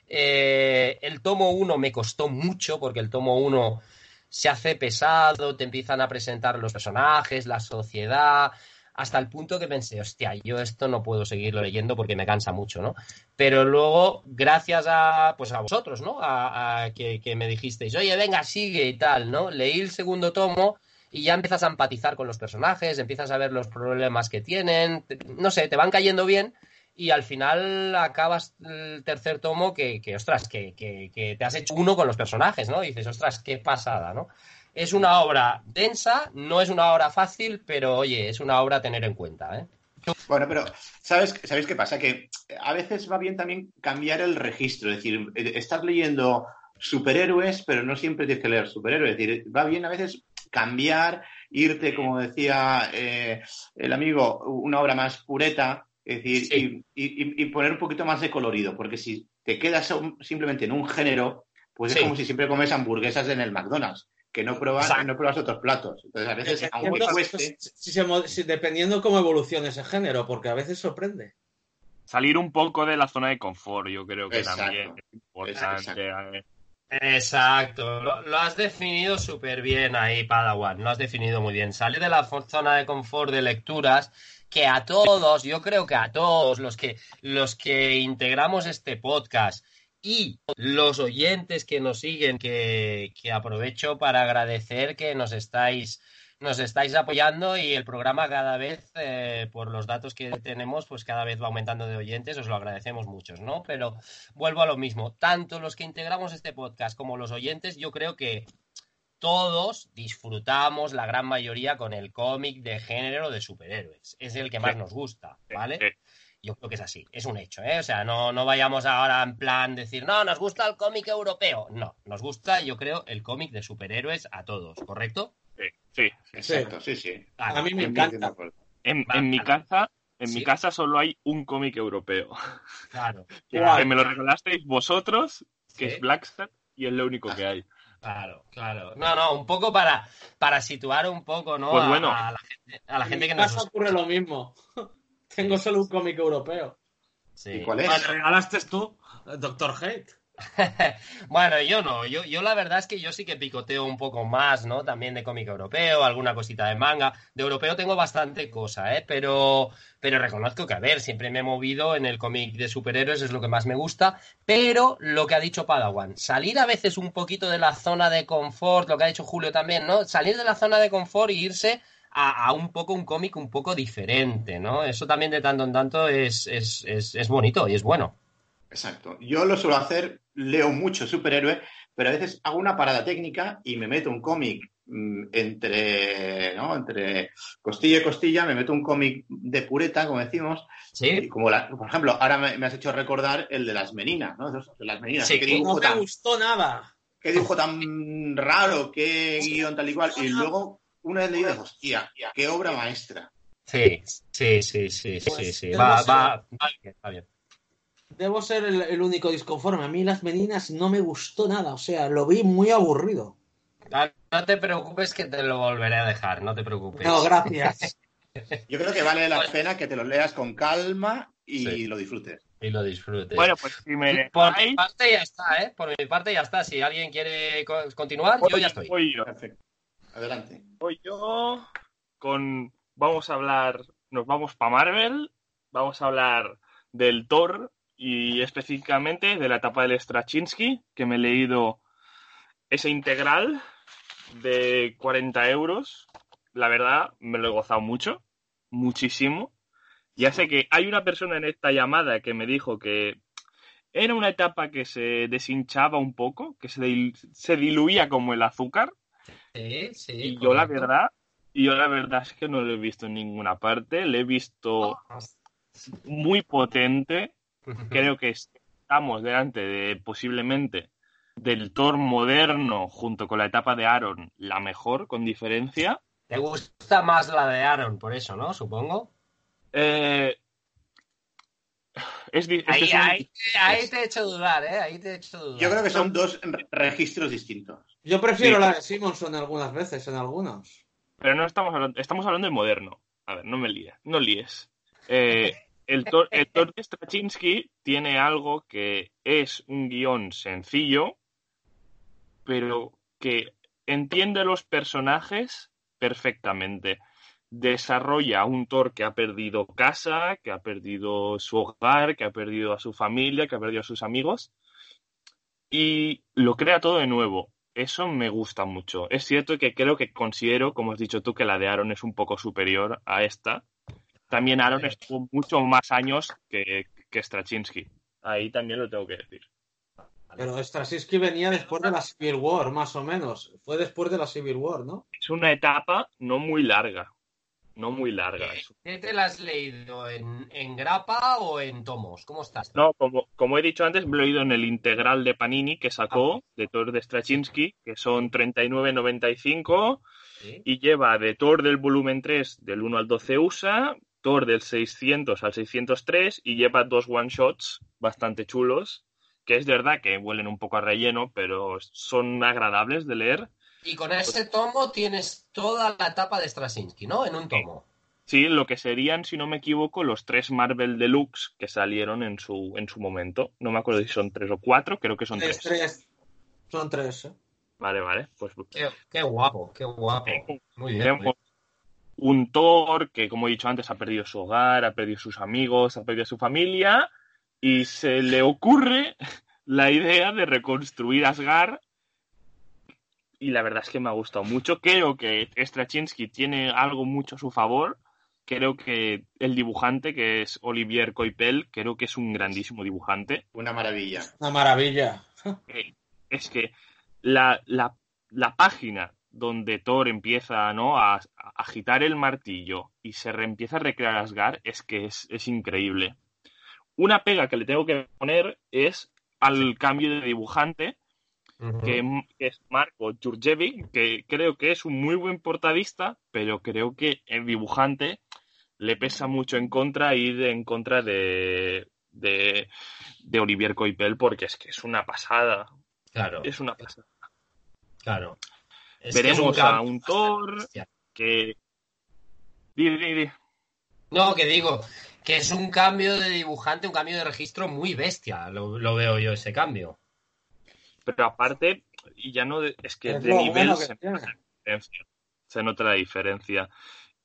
Eh, el tomo 1 me costó mucho porque el tomo 1 se hace pesado, te empiezan a presentar los personajes, la sociedad, hasta el punto que pensé, hostia, yo esto no puedo seguirlo leyendo porque me cansa mucho, ¿no? Pero luego, gracias a, pues a vosotros, ¿no? A, que, me dijisteis, oye, venga, sigue y tal, ¿no? Leí el segundo tomo y ya empiezas a empatizar con los personajes, empiezas a ver los problemas que tienen, no sé, te van cayendo bien y al final acabas el tercer tomo que, que ostras, que, que, que te has hecho uno con los personajes, ¿no? Y dices, ostras, qué pasada, ¿no? Es una obra densa, no es una obra fácil, pero oye, es una obra a tener en cuenta, ¿eh? Bueno, pero ¿sabes, ¿sabéis qué pasa? Que a veces va bien también cambiar el registro. Es decir, eh, estás leyendo superhéroes, pero no siempre tienes que leer superhéroes. Es decir, va bien a veces cambiar, irte, como decía eh, el amigo, una obra más pureta, es decir, Sí. y, y- y poner un poquito más de colorido, porque si te quedas simplemente en un género, pues Sí. es como si siempre comes hamburguesas en el McDonald's, que no pruebas, Exacto. no pruebas otros platos. Entonces, a veces, aunque cueste, si se mo- si- dependiendo cómo evolucione ese género, porque a veces sorprende. Salir un poco de la zona de confort, yo creo que Exacto. también es importante. eh. Exacto, lo, lo has definido súper bien ahí, Padawan, lo has definido muy bien. Salir de la zona de confort de lecturas, que a todos, yo creo que a todos los que, los que integramos este podcast y los oyentes que nos siguen, que, que aprovecho para agradecer que nos estáis nos estáis apoyando y el programa cada vez, eh, por los datos que tenemos, pues cada vez va aumentando de oyentes, os lo agradecemos muchos, ¿no? Pero vuelvo a lo mismo, tanto los que integramos este podcast como los oyentes, yo creo que todos disfrutamos, la gran mayoría, con el cómic de género de superhéroes. Es el que más nos gusta, ¿vale? Yo creo que es así, es un hecho, ¿eh? O sea, no, no vayamos ahora en plan decir, no, nos gusta el cómic europeo. No, nos gusta, yo creo, el cómic de superhéroes a todos, ¿correcto? Sí, sí. exacto, sí, sí. Vale. A mí me encanta. En, en mi casa, en Sí. mi casa solo hay un cómic europeo. Claro. Que me lo regalasteis vosotros, que Sí. es Blackstar, y es lo único que hay. claro, claro. No, no, un poco para, para situar un poco, ¿no? Pues a, bueno. a la gente, a la gente que en mi nos casa ocurre lo mismo. Tengo solo un cómic europeo. Sí. ¿Y cuál es? ¿Me regalaste tú, Doctor Hate? bueno, yo no, yo, yo la verdad es que yo sí que picoteo un poco más, ¿no? También de cómic europeo, alguna cosita de manga. De europeo tengo bastante cosa, ¿eh? Pero, pero reconozco que, a ver, siempre me he movido en el cómic de superhéroes, es lo que más me gusta. Pero lo que ha dicho Padawan, salir a veces un poquito de la zona de confort, lo que ha dicho Julio también, ¿no? Salir de la zona de confort y irse a, a un poco un cómic un poco diferente, ¿no? Eso también de tanto en tanto es, es, es, es bonito y es bueno. Exacto. Yo lo suelo hacer, leo mucho superhéroe, pero a veces hago una parada técnica y me meto un cómic mm, entre, ¿no? entre costilla y costilla, me meto un cómic de pureta, como decimos, Sí, y como la- por ejemplo, ahora me, me has hecho recordar el de las meninas, ¿no? De las meninas. Sí, qué, que No me tan, gustó nada. qué dibujo tan raro, qué guion tal y cual. Y luego, una vez leído, hostia, qué obra maestra. sí, sí, sí, sí, sí, Pues, sí. Va, va, va bien, va bien. Debo ser el, el único disconforme. A mí las meninas no me gustó nada. O sea, lo vi muy aburrido. No, no te preocupes que te lo volveré a dejar, no te preocupes. No, gracias. Yo creo que vale la pena que te lo leas con calma y Sí. lo disfrutes. Y lo disfrutes. Bueno, pues si me Por mi parte ya está, ¿eh? Por mi parte ya está. Si alguien quiere co- continuar, yo voy- ya estoy. voy yo. Perfecto. Adelante. Voy yo con. Vamos a hablar. Nos vamos para Marvel. Vamos a hablar del Thor y específicamente de la etapa del Straczynski, que me he leído ese integral de 40 euros. La verdad, me lo he gozado mucho. Muchísimo. Ya sé que hay una persona en esta llamada que me dijo que era una etapa que se deshinchaba un poco, que se, dil- se diluía como el azúcar. Sí, sí. Y yo la verdad, y yo la verdad es que no lo he visto en ninguna parte, le he visto muy potente. Creo que estamos delante de posiblemente del Thor moderno junto con la etapa de Aaron, la mejor con diferencia. Te gusta más la de Aaron, por eso, ¿no? Supongo. Eh, es, es Ahí, son- ahí, ahí te he hecho dudar, ¿eh? Ahí te he hecho dudar. Yo creo que son dos re- registros distintos. Yo prefiero Sí. la de Simonson algunas veces, en algunos. Pero no estamos hablando, estamos hablando de moderno. A ver, no me líes, no líes. Eh, el, Thor, el de Straczynski tiene algo que es un guion sencillo, pero que entiende los personajes perfectamente. Desarrolla un Thor que ha perdido casa, que ha perdido su hogar, que ha perdido a su familia, que ha perdido a sus amigos, y lo crea todo de nuevo. Eso me gusta mucho. Es cierto que creo que considero, como has dicho tú, que la de Aaron es un poco superior a esta. También Aaron estuvo mucho más años que, que Straczynski. Ahí también lo tengo que decir. Pero Straczynski venía después de la Civil War, más o menos. Fue después de la Civil War, ¿no? Es una etapa no muy larga. No muy larga. Es- ¿Qué te la has leído? ¿En, en grapa o en tomos? ¿Cómo estás? No, como, como he dicho antes, me lo he leído en el integral de Panini que sacó de Thor de Straczynski, que son 39.95 Sí. y lleva de Thor del volumen 3 del 1 al 12 USA, Thor del 600 al 603 y lleva dos one shots bastante chulos, que es verdad que huelen un poco a relleno, pero son agradables de leer. Y con ese tomo tienes toda la etapa de Straczynski, ¿no? En un tomo. Sí, lo que serían, si no me equivoco, los tres Marvel Deluxe que salieron en su, en su momento. No me acuerdo si son tres o cuatro, creo que son Tres, tres. tres. Son tres, ¿eh? Vale, vale. Pues Qué, qué guapo, qué guapo. Muy bien. muy tenemos un Thor que, como he dicho antes, ha perdido su hogar, ha perdido sus amigos, ha perdido su familia y se le ocurre la idea de reconstruir Asgard y la verdad es que me ha gustado mucho. Creo que Straczynski tiene algo mucho a su favor. Creo que el dibujante, que es Olivier Coipel, creo que es un grandísimo dibujante. Una maravilla. Una maravilla. Eh, es que la, la- la página donde Thor empieza ¿no? a, a agitar el martillo y se re- empieza a recrear Asgard es que es, es increíble. Una pega que le tengo que poner es al cambio de dibujante, Que, que es Marco Jurjevic, que creo que es un muy buen portadista, pero creo que el dibujante le pesa mucho en contra ir en contra de, de, de Olivier Coipel, porque es que es una pasada. Claro, Es una pasada. claro. Es Veremos a un Thor que. No, que digo, que es un cambio de dibujante, un cambio de registro muy bestia. Lo, lo veo yo ese cambio. Pero aparte, y ya no, de- es que Es de nivel se nota la diferencia. Se nota la diferencia.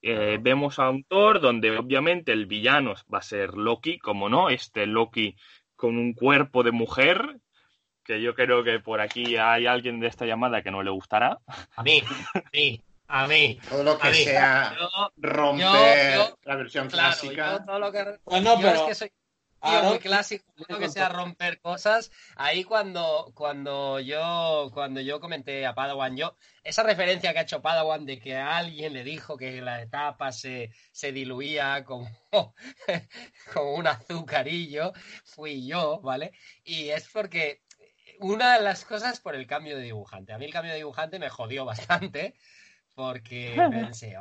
Eh, vemos a un Thor donde obviamente el villano va a ser Loki, como no, este Loki con un cuerpo de mujer, que yo creo que por aquí hay alguien de esta llamada que no le gustará. A mí, a mí, a mí. Todo lo que mí. sea Yo, romper yo- yo- la versión claro, clásica. yo todo lo que... Bueno, yo pero es que soy tío Aaron- muy clásico, lo que sea romper cosas. Ahí cuando, cuando yo cuando yo comenté a Padawan, yo, esa referencia que ha hecho Padawan de que alguien le dijo que la etapa se, se diluía como, como un azucarillo, fui yo, ¿vale? Y es porque una de las cosas por el cambio de dibujante. A mí el cambio de dibujante me jodió bastante porque pensé,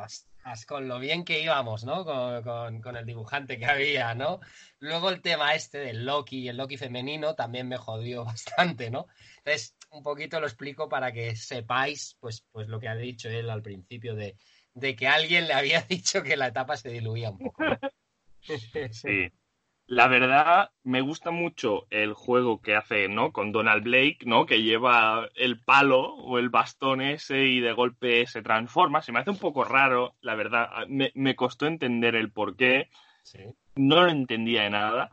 con lo bien que íbamos, ¿no? Con, con- el dibujante que había, ¿no? Luego el tema este del Loki y el Loki femenino también me jodió bastante, ¿no? Entonces, un poquito lo explico para que sepáis, pues, pues lo que ha dicho él al principio de, de que alguien le había dicho que la etapa se diluía un poco. Sí. La verdad, me gusta mucho el juego que hace, ¿no? Con Donald Blake, ¿no? Que lleva el palo o el bastón ese y de golpe se transforma. Se me hace un poco raro, la verdad. Me, me costó entender el por qué. Sí. No lo entendía de nada,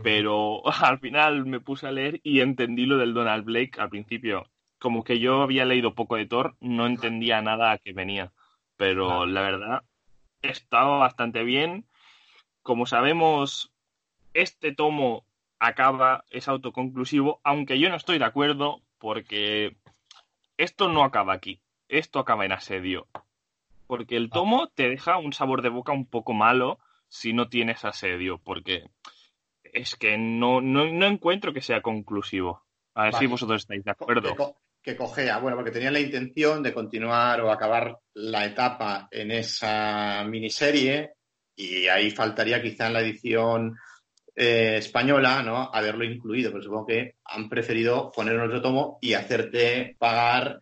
pero al final me puse a leer y entendí lo del Donald Blake al principio. Como que yo había leído poco de Thor, no entendía nada a qué venía. Pero la verdad, estaba bastante bien. Como sabemos, este tomo acaba, es autoconclusivo, aunque yo no estoy de acuerdo porque esto no acaba aquí, esto acaba en asedio. Porque el tomo te deja un sabor de boca un poco malo si no tienes asedio, porque es que no, no, no encuentro que sea conclusivo. A ver si vosotros estáis de Que, acuerdo. co- que cojea, bueno, porque tenían la intención de continuar o acabar la etapa en esa miniserie y ahí faltaría quizá en la edición eh, española, ¿no? Haberlo incluido, pero supongo que han preferido poner otro tomo y hacerte pagar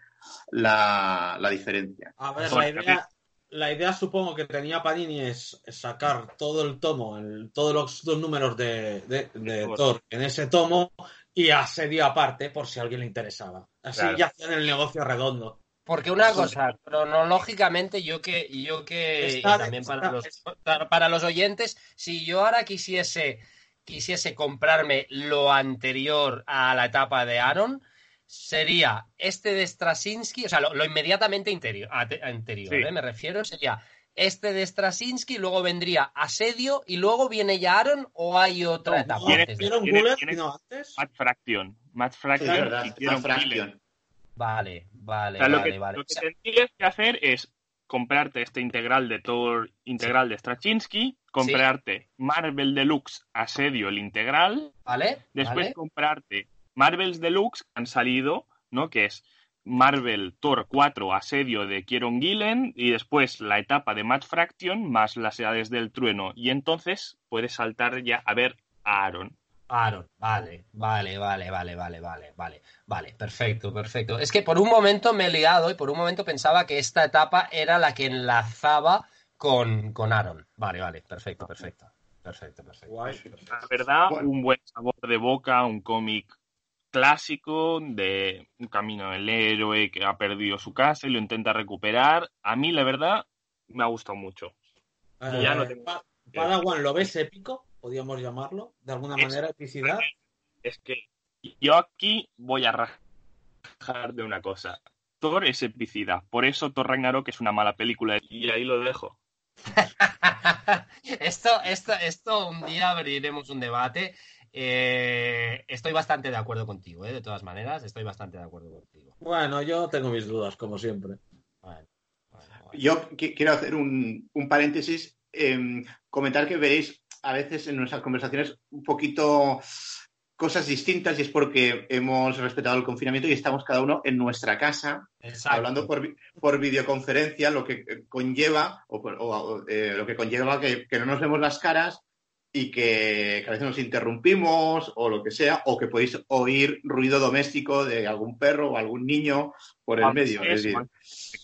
la, la diferencia. A ver, Bueno, la idea, la idea supongo que tenía Panini es sacar todo el tomo, el- todos los dos números de, de, de Thor. En ese tomo y asedio aparte por si a alguien le interesaba. Así Claro. ya hacían el negocio redondo. Porque una cosa, cronológicamente, yo que, yo que y Está- también para los, para los oyentes, si yo ahora quisiese, quisiese comprarme lo anterior a la etapa de Aaron, sería este de Straczynski, o sea, lo, lo inmediatamente interior, anterior, Sí. ¿eh? me refiero, sería este de Straczynski, luego vendría Asedio y luego viene ya Aaron o hay otra No, etapa. Tiene- antes de- ¿Vieron tiene- Bullet tiene- no antes? Matt Fraction. Matt Fraction Matt. Vale, vale, O sea, lo vale, que, vale. lo que O sea, tendrías que hacer es comprarte este integral de Thor integral de Straczynski, comprarte Marvel Deluxe Asedio el integral, ¿Vale? después ¿Vale? comprarte Marvels Deluxe que han salido, ¿no? Que es Marvel Thor 4 Asedio de Kieron Gillen y después la etapa de Matt Fraction más las edades del trueno y entonces puedes saltar ya a ver a Aaron. Aaron, vale, vale, vale, vale, vale, vale, vale, vale, perfecto, perfecto. Es que por un momento me he liado y por un momento pensaba que esta etapa era la que enlazaba con, con Aaron. Vale, vale, perfecto, perfecto, perfecto, perfecto. Guay. La verdad, Bueno. un buen sabor de boca, un cómic clásico de un camino del héroe que ha perdido su casa y lo intenta recuperar. A mí, la verdad, me ha gustado mucho. Eh, ya no tengo- Pa- Padawan, ¿lo ves épico? Podríamos llamarlo. De alguna Es- manera, epicidad. Es que yo aquí voy a rajar de una cosa. Thor es epicidad. Por eso Thor Ragnarok es una mala película. Y ahí lo dejo. esto, esto, esto un día abriremos un debate. Eh, estoy bastante de acuerdo contigo, ¿eh? de todas maneras, estoy bastante de acuerdo contigo. Bueno, yo tengo mis dudas, como siempre. Bueno, bueno, bueno. Yo qui- quiero hacer un, un paréntesis, em, comentar que veréis a veces en nuestras conversaciones un poquito cosas distintas y es porque hemos respetado el confinamiento y estamos cada uno en nuestra casa Exacto. hablando por, por videoconferencia, lo que conlleva, o, o, eh, lo que conlleva que, que no nos vemos las caras y que, que a veces nos interrumpimos o lo que sea, o que podéis oír ruido doméstico de algún perro o algún niño por el medio. es- decir,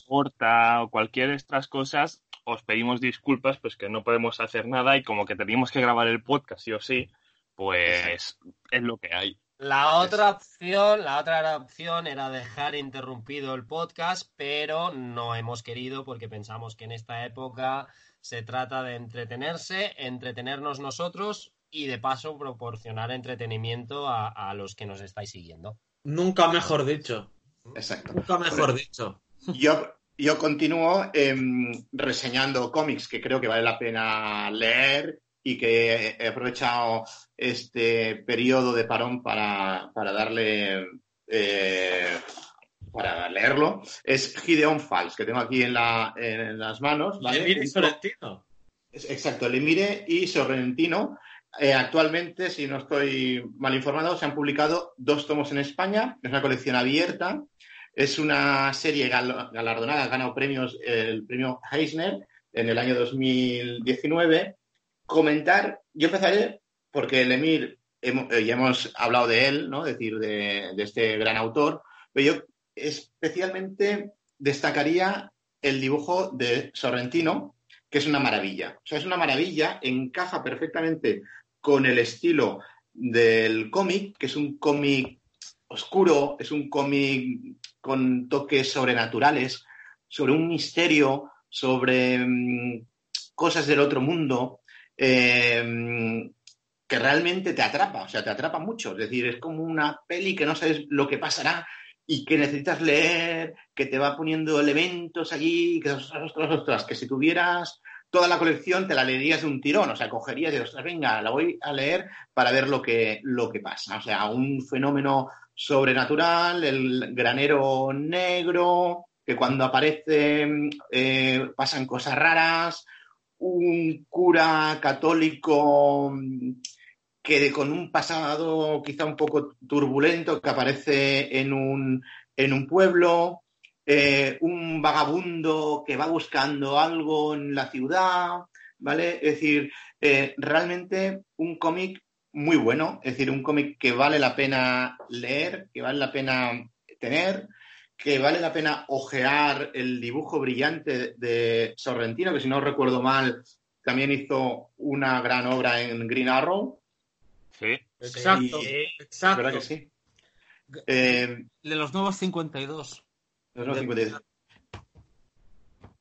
corta o cualquier de estas cosas, os pedimos disculpas, pues que no podemos hacer nada y como que teníamos que grabar el podcast sí o sí, pues es lo que hay. La otra opción, la otra opción era dejar interrumpido el podcast, pero no hemos querido porque pensamos que en esta época se trata de entretenerse, entretenernos nosotros y de paso proporcionar entretenimiento a, a los que nos estáis siguiendo. Nunca mejor dicho. Exacto. Nunca mejor dicho. Yo, yo continúo em, reseñando cómics que creo que vale la pena leer y que he aprovechado este periodo de parón para, para darle eh, para leerlo. Es Gideon Falls, que tengo aquí en, la, en las manos. ¿vale? Emir y Sorrentino. Exacto, el Emire y Sorrentino. Eh, actualmente, si no estoy mal informado, se han publicado dos tomos en España. Es una colección abierta. Es una serie gal- galardonada, ha ganado premios, el premio Eisner en el año 2019. Comentar, yo empezaré porque el Emir, hemo- eh, ya hemos hablado de él, ¿no? Es decir, de, de este gran autor, pero yo especialmente destacaría el dibujo de Sorrentino, que es una maravilla. O sea, es una maravilla, encaja perfectamente con el estilo del cómic, que es un cómic oscuro, es un cómic con toques sobrenaturales, sobre un misterio, sobre mm, cosas del otro mundo, eh, que realmente te atrapa, o sea, te atrapa mucho. Es decir, es como una peli que no sabes lo que pasará y que necesitas leer, que te va poniendo elementos allí, que que si tuvieras toda la colección te la leerías de un tirón, o sea, cogerías y ostras, venga, la voy a leer para ver lo que, lo que pasa. O sea, un fenómeno sobrenatural, el granero negro, que cuando aparece eh, pasan cosas raras, un cura católico mm, que con un pasado quizá un poco turbulento que aparece en un, en un pueblo, eh, un vagabundo que va buscando algo en la ciudad, ¿vale? Es decir, eh, realmente un cómic muy bueno, es decir, un cómic que vale la pena leer, que vale la pena tener, que vale la pena ojear el dibujo brillante de Sorrentino, que si no recuerdo mal, también hizo una gran obra en Green Arrow. Sí. Exacto, Y- exacto. ¿Verdad que sí? Eh, De los nuevos 52. Los nuevos 52.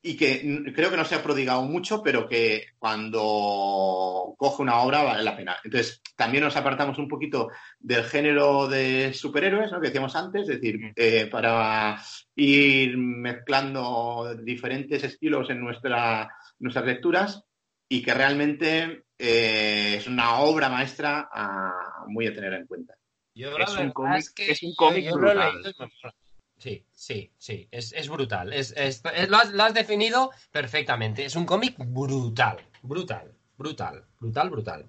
Y que creo que no se ha prodigado mucho, pero que cuando coge una obra vale la pena. Entonces, también nos apartamos un poquito del género de superhéroes, ¿no? que decíamos antes, es decir, eh, para ir mezclando diferentes estilos en nuestra, nuestras lecturas y que realmente eh, es una obra maestra a- muy a tener en cuenta. Yo Es un cómic- es que es un cómic yo lo he Sí, sí, sí, es, es brutal. Es, es- es- lo, has, lo has definido perfectamente. Es un cómic brutal, brutal, brutal, brutal, brutal.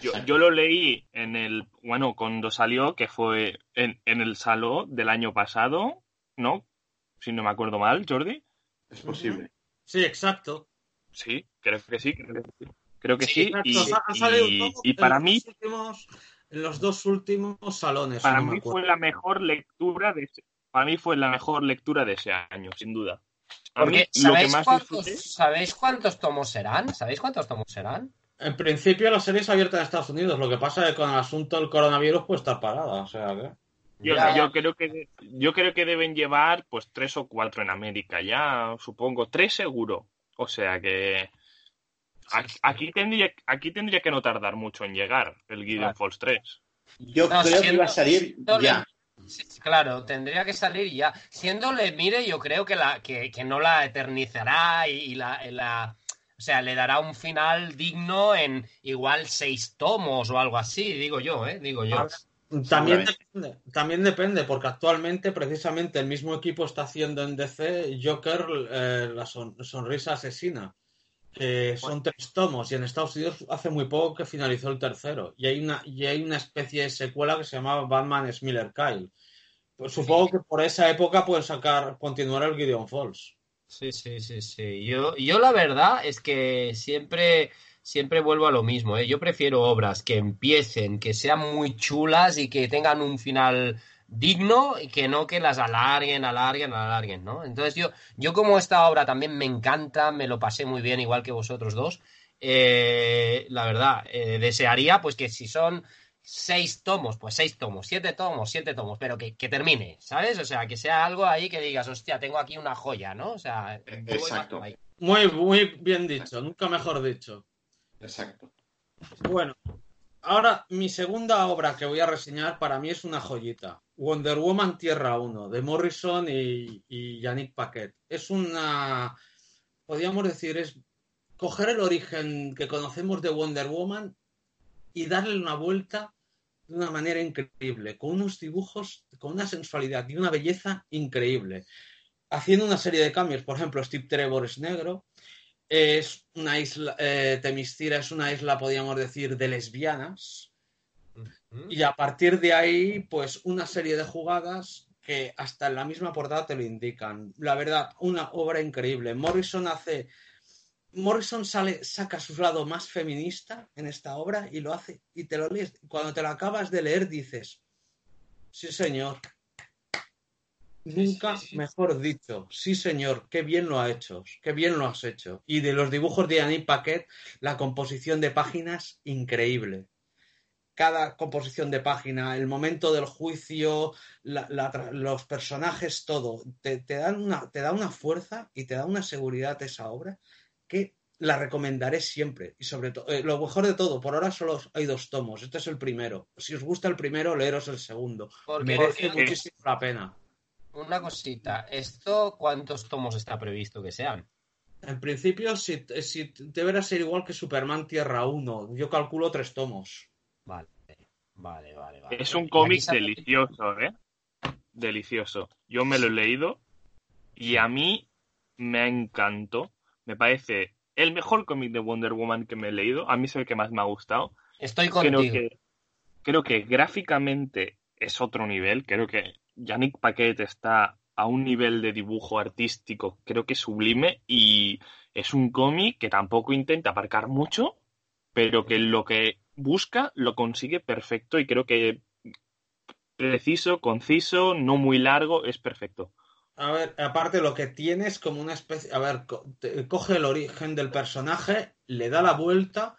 Yo, yo lo leí en el, bueno, cuando salió, que fue en, en el Salón del año pasado, ¿no? Si no me acuerdo mal, Jordi. Es posible. Sí, exacto. Sí, creo que sí. Creo que sí, Creo que Sí, sí. Exacto, Y, ha- ha salido y- todo y en para los mí, últimos- en los dos últimos salones. para no mí fue la mejor lectura de ese, para mí fue la mejor lectura de ese año, sin duda. A mí Porque, lo que ¿sabéis, más cuántos, disfruté, ¿sabéis cuántos tomos serán? ¿Sabéis cuántos tomos serán? En principio la serie es abierta en Estados Unidos. Lo que pasa es que con el asunto del coronavirus puede estar parada. O sea que... yo, Ya, yo creo que de- yo creo que deben llevar pues tres o cuatro en América ya, supongo, tres seguro. O sea que aquí, aquí tendría aquí tendría que no tardar mucho en llegar el Gideon Claro. Falls 3. Yo No, creo que iba a salir siendo ya. Sí, claro, tendría que salir ya. Siéndole, mire, yo creo que, la, que, que no la eternizará y, y la, la- O sea, le dará un final digno en igual seis tomos o algo así, digo yo, ¿eh? Digo yo. También depende, también depende, porque actualmente precisamente el mismo equipo está haciendo en DC Joker eh, la son- sonrisa asesina, que son tres tomos y en Estados Unidos hace muy poco que finalizó el tercero y hay una y hay una especie de secuela que se llamaba Batman Smiller Kyle. Pues supongo que por esa época pueden sacar continuar el Gideon Falls. Sí, sí, sí, sí. Yo, yo la verdad es que siempre, siempre vuelvo a lo mismo, ¿eh? Yo prefiero obras que empiecen, que sean muy chulas y que tengan un final digno y que no que las alarguen, alarguen, alarguen, ¿no? Entonces yo, yo como esta obra también me encanta, me lo pasé muy bien, igual que vosotros dos, eh, la verdad, eh, desearía pues que si son seis tomos, pues seis tomos, siete tomos, siete tomos, pero que, que termine, ¿sabes? O sea, que sea algo ahí que digas, hostia, tengo aquí una joya, ¿no? O sea, más Exacto. Muy, muy bien dicho, nunca mejor dicho. Exacto. Bueno, ahora mi segunda obra que voy a reseñar para mí es una joyita. Wonder Woman Tierra 1, de Morrison y, Yannick Paquet. Es una, podríamos decir, es coger el origen que conocemos de Wonder Woman y darle una vuelta de una manera increíble, con unos dibujos, con una sensualidad y una belleza increíble. Haciendo una serie de cambios, por ejemplo, Steve Trevor es negro, es una isla, eh, Temistira es una isla, podríamos decir, de lesbianas. Y a partir de ahí, pues una serie de jugadas que hasta en la misma portada te lo indican. La verdad, una obra increíble. Morrison hace. Morrison sale, saca su lado más feminista en esta obra y lo hace, y te lo lees. Cuando te lo acabas de leer, dices: Sí, señor. Nunca mejor dicho. Sí, señor, qué bien lo ha hecho, qué bien lo has hecho. Y de los dibujos de Yannick Paquet, la composición de páginas, increíble cada composición de página, el momento del juicio, la- la tra- los personajes, todo, te, te dan una, te da una fuerza y te da una seguridad esa obra que la recomendaré siempre. Y sobre todo, eh, lo mejor de todo, por ahora solo hay dos tomos. Este es el primero. Si os gusta el primero, leeros el segundo. Porque, Merece porque- muchísimo la pena. una cosita, ¿esto cuántos tomos está previsto que sean? En principio, si, si deberá ser igual que Superman Tierra 1, yo calculo tres tomos. Vale, vale, vale. vale. Es un cómic delicioso, ¿eh? Delicioso. Yo me lo he leído y a mí me encantó. Me parece el mejor cómic de Wonder Woman que me he leído. A mí es el que más me ha gustado. Estoy Creo contigo. que, creo que gráficamente es otro nivel. Creo que Yannick Paquet está a un nivel de dibujo artístico, creo que sublime, y es un cómic que tampoco intenta aparcar mucho, pero que lo que busca lo consigue perfecto y creo que preciso, conciso, no muy largo, es perfecto. A ver, aparte lo que tiene es como una especie, a ver, coge el origen del personaje, le da la vuelta.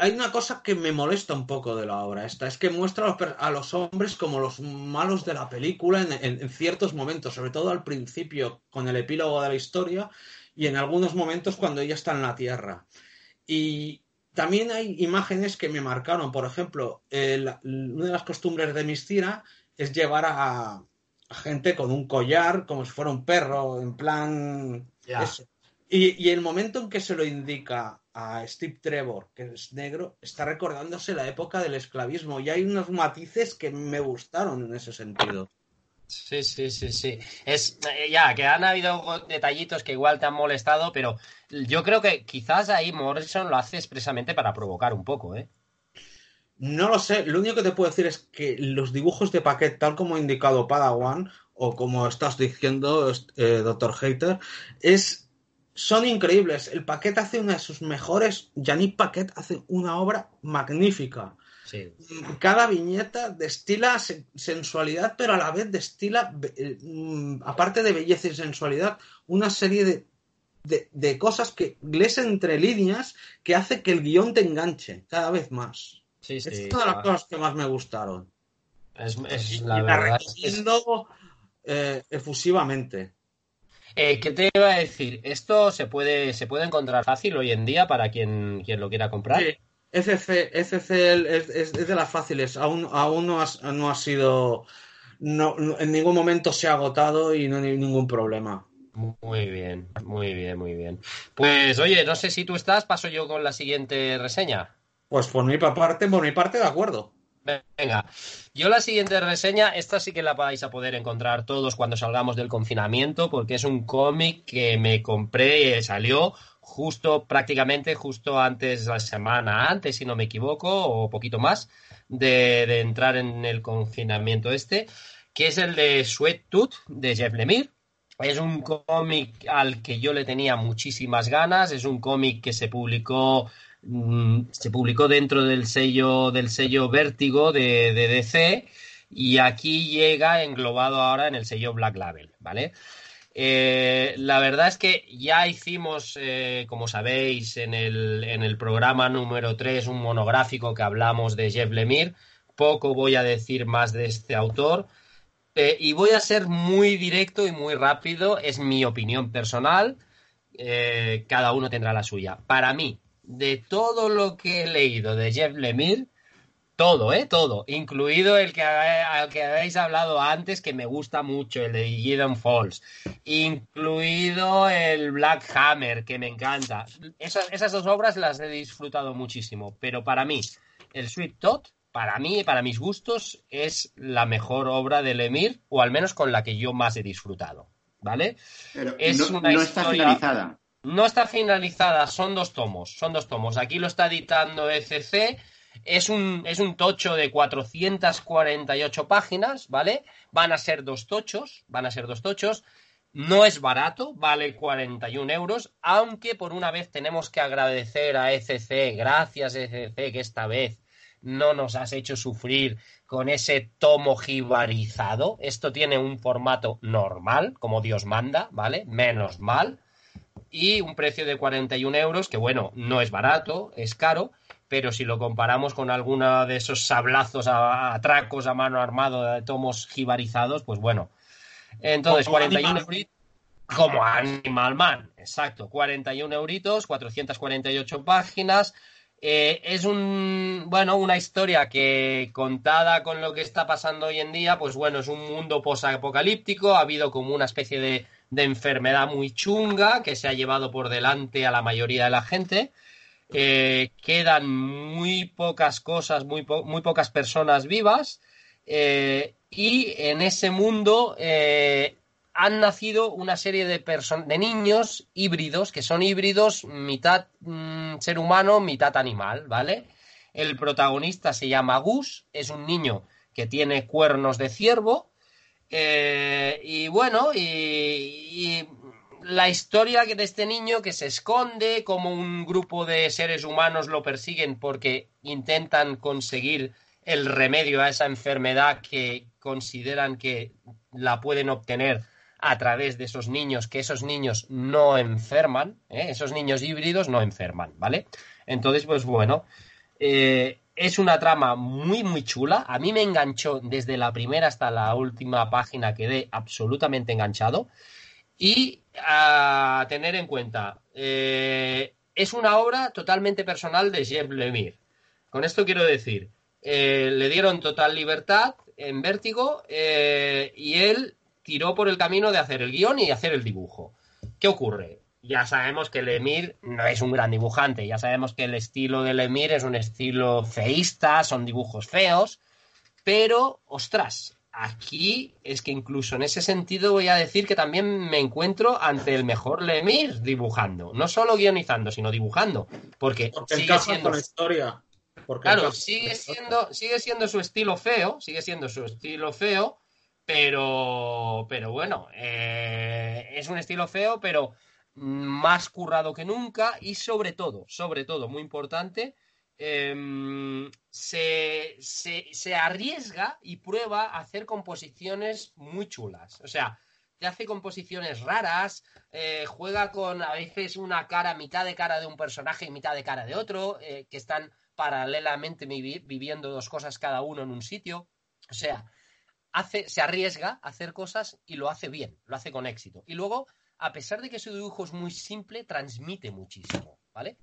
Hay una cosa que me molesta un poco de la obra esta, es que muestra a los, a los hombres como los malos de la película en- en ciertos momentos, sobre todo al principio con el epílogo de la historia y en algunos momentos cuando ella está en la Tierra. Y también hay imágenes que me marcaron, por ejemplo, el- una de las costumbres de Mistira es llevar a, a gente con un collar, como si fuera un perro, en plan. Eso. Y, y el momento en que se lo indica a Steve Trevor, que es negro, está recordándose la época del esclavismo. Y hay unos matices que me gustaron en ese sentido. Sí, sí, sí, sí. Es eh, ya que han habido detallitos que igual te han molestado, pero yo creo que quizás ahí Morrison lo hace expresamente para provocar un poco, ¿eh? No lo sé, lo único que te puedo decir es que los dibujos de Paquet, tal como ha indicado Padawan, o como estás diciendo, eh, Dr. Hater, es, son increíbles. El Paquet hace una de sus mejores, Yannick Paquet hace una obra magnífica. Sí. Cada viñeta destila sen- sensualidad, pero a la vez destila, eh, mm, aparte de belleza y sensualidad, una serie de, de, de cosas que lees entre líneas que hace que el guion te enganche cada vez más. Sí, sí. Es una de las cosas que más me gustaron. Es, es- Y la la verdad es- recomiendo eh, efusivamente. Eh, ¿qué te iba a decir? Esto se puede, se puede encontrar fácil hoy en día para quien, quien lo quiera comprar. Sí, FC, FC es, es- es de las fáciles. Aún, aún no, has- no ha sido. No, en ningún momento se ha agotado y no hay ningún problema. Muy bien, muy bien, muy bien. Pues oye, no sé si tú estás, paso yo con la siguiente reseña. Pues por mi parte, por mi parte, de acuerdo. Venga, yo la siguiente reseña, esta sí que la vais a poder encontrar todos cuando salgamos del confinamiento, porque es un cómic que me compré, eh, salió justo, prácticamente justo antes, la semana antes, si no me equivoco, o poquito más, de, de entrar en el confinamiento este, que es el de Sweat Tooth, de Jeff Lemire. Es un cómic al que yo le tenía muchísimas ganas, es un cómic que se publicó mm, se publicó dentro del sello del sello Vértigo de, de DC y aquí llega englobado ahora en el sello Black Label, ¿vale? Eh, la verdad es que ya hicimos, eh, como sabéis, en el, en el programa número 3 un monográfico que hablamos de Jeff Lemire, poco voy a decir más de este autor. Eh, y voy a ser muy directo y muy rápido, es mi opinión personal, cada uno tendrá la suya. Para mí, de todo lo que he leído de Jeff Lemire, todo, ¿eh? Todo, incluido el que, habéis hablado antes, que me gusta mucho, el de Gideon Falls, incluido el Black Hammer, que me encanta. Esas, esas dos obras las he disfrutado muchísimo, pero para mí, el Sweet Tot para mí, para mis gustos, es la mejor obra de Lemir, o al menos con la que yo más he disfrutado. ¿Vale? Pero Es no, una no está historia- finalizada. No está finalizada, son dos tomos, son dos tomos. Aquí lo está editando ECC. Es un, es un tocho de 448 páginas, ¿vale? Van a ser dos tochos, van a ser dos tochos. No es barato, vale 41 euros, aunque por una vez tenemos que agradecer a ECC, gracias ECC, que esta vez no nos has hecho sufrir con ese tomo jibarizado. Esto tiene un formato normal, como Dios manda, ¿vale? Menos mal y un precio de 41 euros, que bueno, no es barato, es caro, pero si lo comparamos con alguno de esos sablazos a, atracos a mano armado de tomos jibarizados, pues bueno. Entonces, Como 41 Animal- euritos. Como Animal Man, exacto. 41 euritos, 448 páginas. Eh, es un, bueno, una historia que contada con lo que está pasando hoy en día, pues bueno, es un mundo posapocalíptico, ha habido como una especie de, de enfermedad muy chunga que se ha llevado por delante a la mayoría de la gente. Eh, quedan muy pocas cosas, muy, muy pocas personas vivas. eh, y en ese mundo eh, han nacido una serie de, de niños híbridos, que son híbridos mitad mm, ser humano, mitad animal, ¿vale? El protagonista se llama Gus, es un niño que tiene cuernos de ciervo. y bueno, y la historia de este niño que se esconde, como un grupo de seres humanos lo persiguen porque intentan conseguir el remedio a esa enfermedad que consideran que la pueden obtener a través de esos niños, que esos niños no enferman, ¿eh? esos niños híbridos no enferman, ¿vale? Entonces, pues bueno, eh, es una trama muy, muy chula. A mí me enganchó desde la primera hasta la última página, quedé absolutamente enganchado. Y a tener en cuenta, eh, es una obra totalmente personal de Jeff Lemire. Con esto quiero decir, eh, le dieron total libertad en Vértigo eh, y él tiró por el camino de hacer el guion y hacer el dibujo. ¿Qué ocurre? Ya sabemos que Lemire no es un gran dibujante, ya sabemos que el estilo de Lemire es un estilo feísta, son dibujos feos, pero, ostras, aquí es que incluso en ese sentido voy a decir que también me encuentro ante el mejor Lemire dibujando, no solo guionizando, sino dibujando, porque, Porque sigue siendo con la historia. Porque Claro, siendo, sigue siendo su estilo feo, sigue siendo su estilo feo, pero, pero bueno, eh, es un estilo feo, pero más currado que nunca y sobre todo, sobre todo, muy importante, em, se, se- se arriesga y prueba a hacer composiciones muy chulas. O sea, te hace composiciones raras, eh, juega con a veces una cara, mitad de cara de un personaje y mitad de cara de otro, eh, que están paralelamente vivi- viviendo dos cosas cada uno en un sitio. O sea, hace, se arriesga a hacer cosas y lo hace bien, lo hace con éxito. Y luego, a pesar de que su dibujo es muy simple, transmite muchísimo, ¿vale?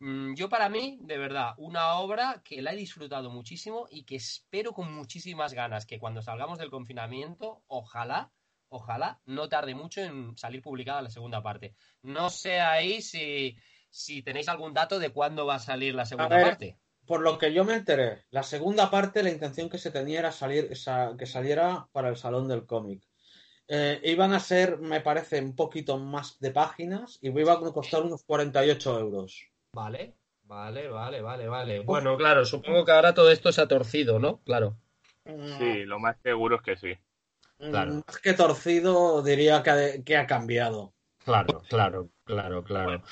Mm, Yo para mí, de verdad, una obra que la he disfrutado muchísimo y que espero con muchísimas ganas que cuando salgamos del confinamiento, ojalá, ojalá no tarde mucho en salir publicada la segunda parte. No sé ahí si, si tenéis algún dato de cuándo va a salir la segunda ver, parte. Por lo que yo me enteré, la segunda parte, la intención que se tenía era salir, esa- que saliera para el Salón del Cómic. Eh, iban a ser, me parece, un poquito más de páginas y iba a costar unos 48 euros. Vale, vale, vale, vale, vale. Bueno, claro, supongo que ahora todo esto se ha torcido, ¿no? Claro. Sí, lo más seguro es que sí. Mm, claro. Más que torcido, diría que ha, que ha cambiado. Claro, claro, claro, claro.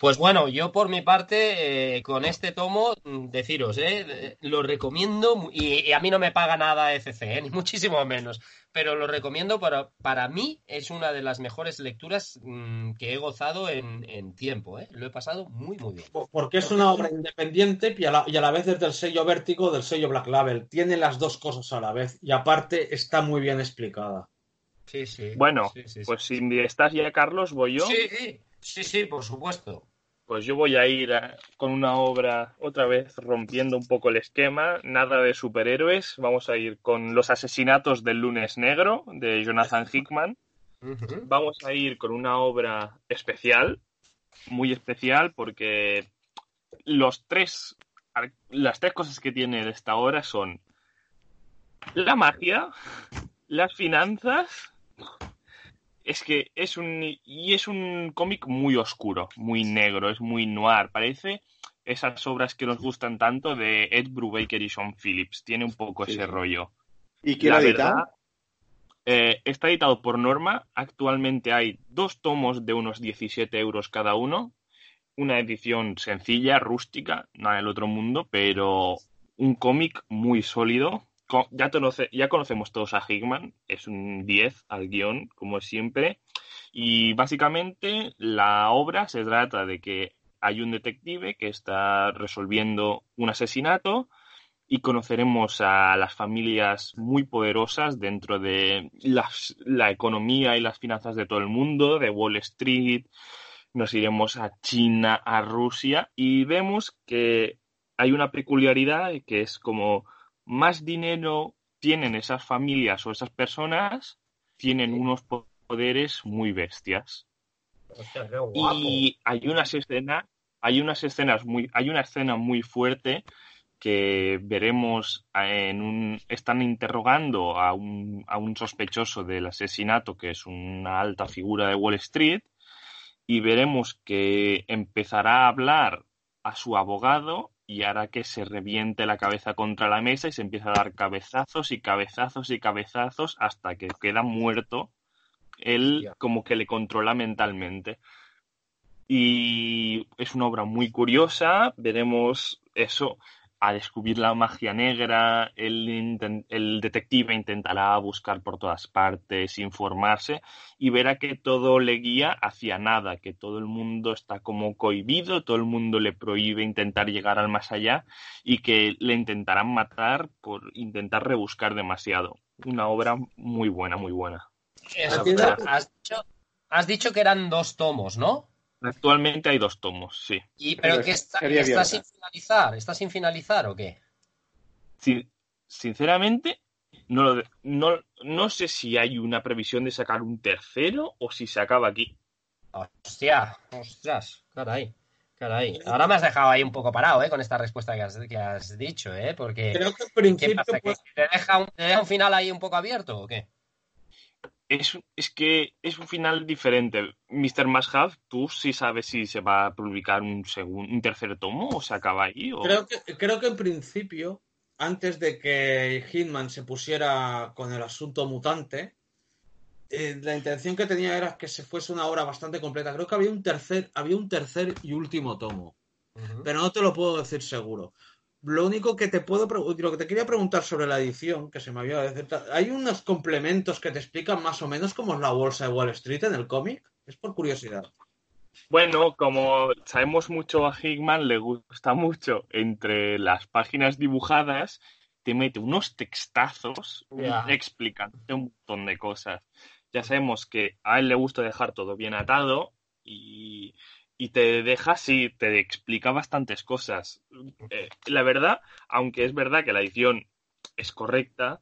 Pues bueno, yo por mi parte, eh, con este tomo, mm, deciros, eh, lo recomiendo y, y a mí no me paga nada FC, eh, ni muchísimo menos, pero lo recomiendo para, para mí es una de las mejores lecturas mm, que he gozado en, en tiempo, eh. Lo he pasado muy, muy bien. Porque es una obra independiente y a, la, y a la vez es del sello Vértigo, del sello Black Label. Tiene las dos cosas a la vez y aparte está muy bien explicada. Sí, sí. Bueno, Sí, sí, sí. pues si estás ya, Carlos, voy yo. Sí, sí, sí, sí, por supuesto. Pues yo voy a ir a- con una obra otra vez rompiendo un poco el esquema, nada de superhéroes, vamos a ir con Los asesinatos del lunes negro de Jonathan Hickman, vamos a ir con una obra especial, muy especial porque los tres las tres cosas que tiene esta obra son la magia, las finanzas es que es un y es un cómic muy oscuro, muy negro, es muy noir, parece esas obras que nos gustan tanto de Ed Brubaker y Sean Phillips, tiene un poco Sí, ese rollo. ¿Y quién La verdad, eh, está editado por Norma, actualmente hay dos tomos de unos 17 euros cada uno, una edición sencilla, rústica, nada del otro mundo, pero un cómic muy sólido. Ya, conoce- ya conocemos todos a Hickman, es un 10 al guion, como siempre. Y básicamente la obra se trata de que hay un detective que está resolviendo un asesinato y conoceremos a las familias muy poderosas dentro de la economía y las finanzas de todo el mundo, de Wall Street, nos iremos a China, a Rusia y vemos que hay una peculiaridad que es como más dinero tienen esas familias o esas personas, tienen unos po- poderes muy bestias. Hostia, qué guapo. Y hay unas escenas, hay unas escenas muy, hay una escena muy fuerte que veremos en un, están interrogando a un, a un sospechoso del asesinato que es una alta figura de Wall Street y veremos que empezará a hablar a su abogado y hará que se reviente la cabeza contra la mesa y se empieza a dar cabezazos y cabezazos y cabezazos hasta que queda muerto. Él como que le controla mentalmente. Y es una obra muy curiosa. Veremos eso, a descubrir la magia negra. El, el detective intentará buscar por todas partes, informarse y verá que todo le guía hacia nada, que todo el mundo está como cohibido, todo el mundo le prohíbe intentar llegar al más allá y que le intentarán matar por intentar rebuscar demasiado. Una obra muy buena, muy buena. Has, dicho, has dicho que eran dos tomos, ¿no? Actualmente hay dos tomos, sí. Y, pero Pero que es está, está sin finalizar, ¿está sin finalizar o qué? Sin- sinceramente, no, lo no, no sé si hay una previsión de sacar un tercero o si se acaba aquí. Hostia, ostras, caray, caray. Ahora me has dejado ahí un poco parado, ¿eh? Con esta respuesta que has, que has dicho, ¿eh? Porque, Creo que en ¿qué principio pues, te, deja un, te deja un final ahí un poco abierto o qué? Es, es que es un final diferente. Mr. Mashab, ¿tú sí sabes si se va a publicar un, segun- un tercer tomo o se acaba ahí? O... creo que, creo que en principio, antes de que Hitman se pusiera con el asunto mutante, eh, la intención que tenía era que se fuese una obra bastante completa. Creo que había un tercer, había un tercer y último tomo. Pero no te lo puedo decir seguro. Lo único que te puedo lo que te quería preguntar sobre la edición, que se me había decir, hay unos complementos que te explican más o menos cómo es la bolsa de Wall Street en el cómic. Es por curiosidad. Bueno, como sabemos mucho a Hickman, le gusta mucho entre las páginas dibujadas, te mete unos textazos Ya. explicándote un montón de cosas. Ya sabemos que a él le gusta dejar todo bien atado y, y te deja así, te explica bastantes cosas. Eh, la verdad, aunque es verdad que la edición es correcta,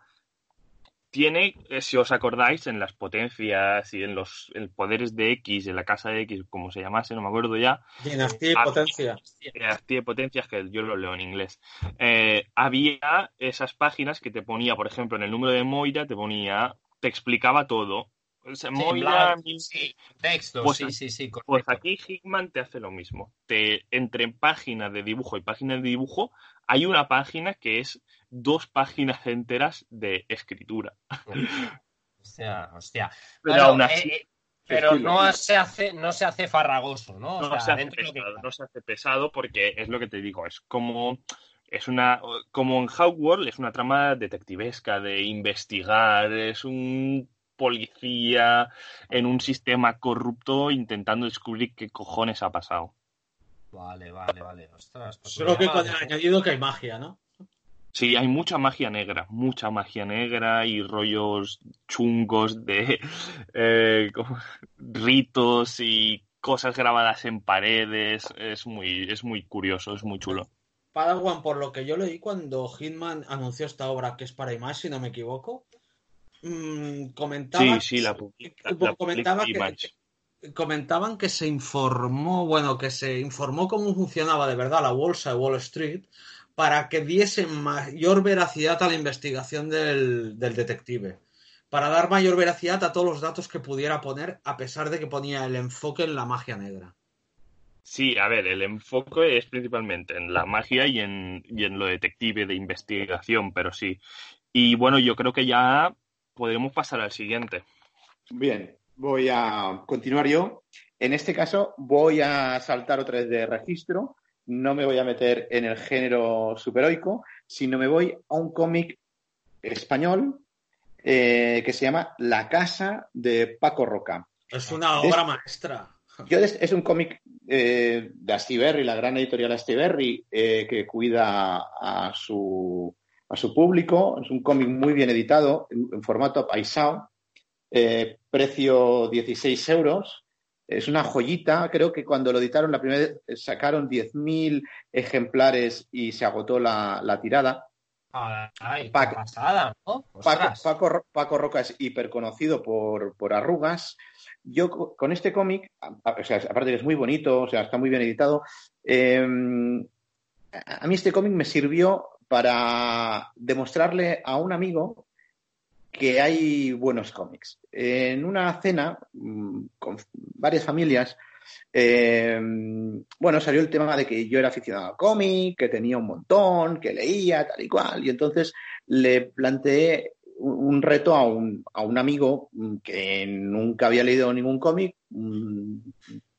tiene, eh, si os acordáis, en las potencias y en los en poderes de X, en la casa de X, como se llamase, no me acuerdo ya, Dinastía y Ah, potencia. dinastía de potencias, que yo lo leo en inglés, eh, había esas páginas que te ponía, por ejemplo, en el número de Moira, te ponía, te explicaba todo. O sea, Sí, Moira, blanco, sí, texto, Pues- sí, sí, sí, correcto. pues aquí Hickman te hace lo mismo. Te, entre página de dibujo y página de dibujo, hay una página que es dos páginas enteras de escritura. Hostia, hostia. Pero Claro, aún así, eh, Pero no se hace, no se hace farragoso, ¿no? O no, sea, se hace que pesado, no se hace pesado porque es lo que te digo, es como es una como en Hogwarts es una trama detectivesca de investigar, es un policía en un sistema corrupto intentando descubrir qué cojones ha pasado. Vale, vale, vale. Ostras, pues Solo que con el añadido que hay magia, ¿no? Sí, hay mucha magia negra, mucha magia negra y rollos chungos de eh, ritos y cosas grabadas en paredes. Es muy, es muy curioso, es muy chulo. Padawan, por lo que yo leí cuando Hitman anunció esta obra que es para Image, si no me equivoco, mm, comentaba, Sí, sí, la publica- que- la comentaba publica que- Image. comentaban que se informó, bueno, que se informó cómo funcionaba de verdad la bolsa de Wall Street para que diese mayor veracidad a la investigación del, del detective, para dar mayor veracidad a todos los datos que pudiera poner, a pesar de que ponía el enfoque en la magia negra. Sí, a ver, el enfoque es principalmente en la magia y en, y en lo detective de investigación, pero sí. Y bueno, yo creo que ya podemos pasar al siguiente. Bien, voy a continuar yo. En este caso voy a saltar otra vez de registro. No me voy a meter en el género superheroico, sino me voy a un cómic español eh, que se llama La Casa de Paco Roca. Es una Es- obra maestra. Yo es un cómic eh, de Astiberri, la gran editorial Astiberri, eh, que cuida a su, a su público. Es un cómic muy bien editado, en, en formato paisao, eh, precio 16 euros. Es una joyita, creo que cuando lo editaron la primera vez sacaron 10.000 ejemplares y se agotó la, la tirada. Ay, qué Paco- pasada, ¿no? Paco. Paco, Paco Roca es hiperconocido por, por arrugas. Yo co- con este cómic, o sea, aparte que es muy bonito, o sea, está muy bien editado, eh, a a mí este cómic me sirvió para demostrarle a un amigo que hay buenos cómics. En una cena mm, con varias familias, eh, bueno, salió el tema de que yo era aficionado al cómic, que tenía un montón, que leía, tal y cual, y entonces le planteé un reto a un, a un amigo mm, que nunca había leído ningún cómic, un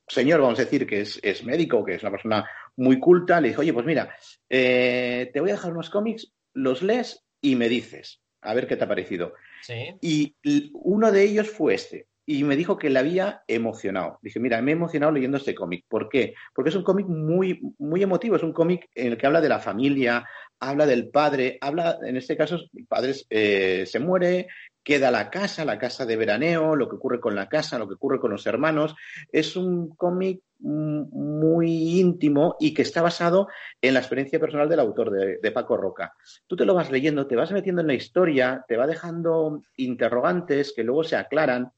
señor, vamos a decir, que es, es médico, que es una persona muy culta, le dije, oye, pues mira, eh, te voy a dejar unos cómics, los lees y me dices, a ver qué te ha parecido. Sí. Y uno de ellos fue este. Y me dijo que le había emocionado. Dije, mira, me he emocionado leyendo este cómic. ¿Por qué? Porque es un cómic muy, muy emotivo. Es un cómic en el que habla de la familia, habla del padre, habla, en este caso, el padre eh, se muere, queda la casa, la casa de veraneo, lo que ocurre con la casa, lo que ocurre con los hermanos. Es un cómic muy íntimo y que está basado en la experiencia personal del autor, de, Paco Roca tú te lo vas leyendo, te vas metiendo en la historia, te va dejando interrogantes que luego se aclaran.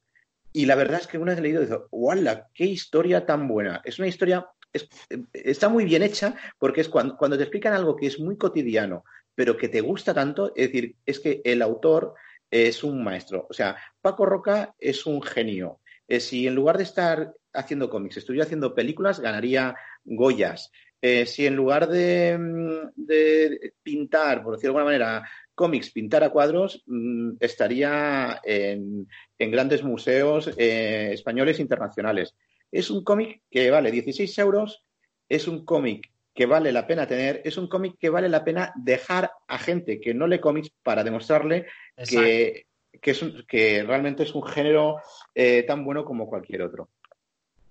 Y la verdad es que una vez leído, dices, ¡Wala! ¡Qué historia tan buena! Es una historia, es- está muy bien hecha porque es cuando, cuando te explican algo que es muy cotidiano, pero que te gusta tanto, es decir, es que el autor es un maestro. O sea, Paco Roca es un genio. Eh, si en lugar de estar haciendo cómics, estuviera haciendo películas, ganaría Goyas. Eh, si en lugar de, mm, de pintar, por decirlo de alguna manera, cómics, pintar a cuadros, mm, estaría en, en grandes museos eh, españoles e internacionales. Es un cómic que vale 16 euros, es un cómic que vale la pena tener, es un cómic que vale la pena dejar a gente que no lee cómics para demostrarle que, que, es un- que realmente es un género eh, tan bueno como cualquier otro.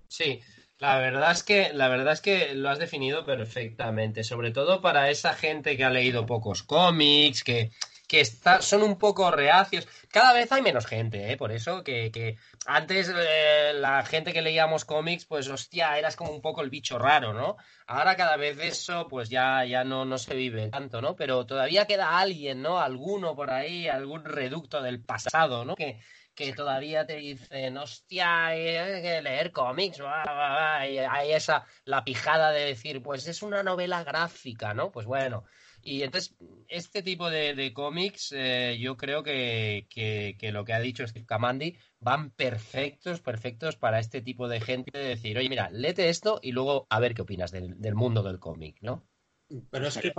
Sí, la verdad es que, la verdad es que lo has definido perfectamente, sobre todo para esa gente que ha leído pocos cómics, que, que está, son un poco reacios. Cada vez hay menos gente, ¿eh? Por eso que, que antes eh, la gente que leíamos cómics, pues hostia, eras como un poco el bicho raro, ¿no? Ahora cada vez eso, pues ya, ya no, no se vive tanto, ¿no? Pero todavía queda alguien, ¿no? Alguno por ahí, algún reducto del pasado, ¿no? Que, que todavía te dicen, hostia, hay que leer cómics, va, va, va", y hay esa, la pijada de decir, pues es una novela gráfica, ¿no? Pues bueno, y entonces este tipo de, de cómics eh, yo creo que, que, lo que ha dicho Steve Kamandi van perfectos, perfectos para este tipo de gente de decir, oye, mira, léete esto y luego a ver qué opinas del, del mundo del cómic, ¿no? Pero es que,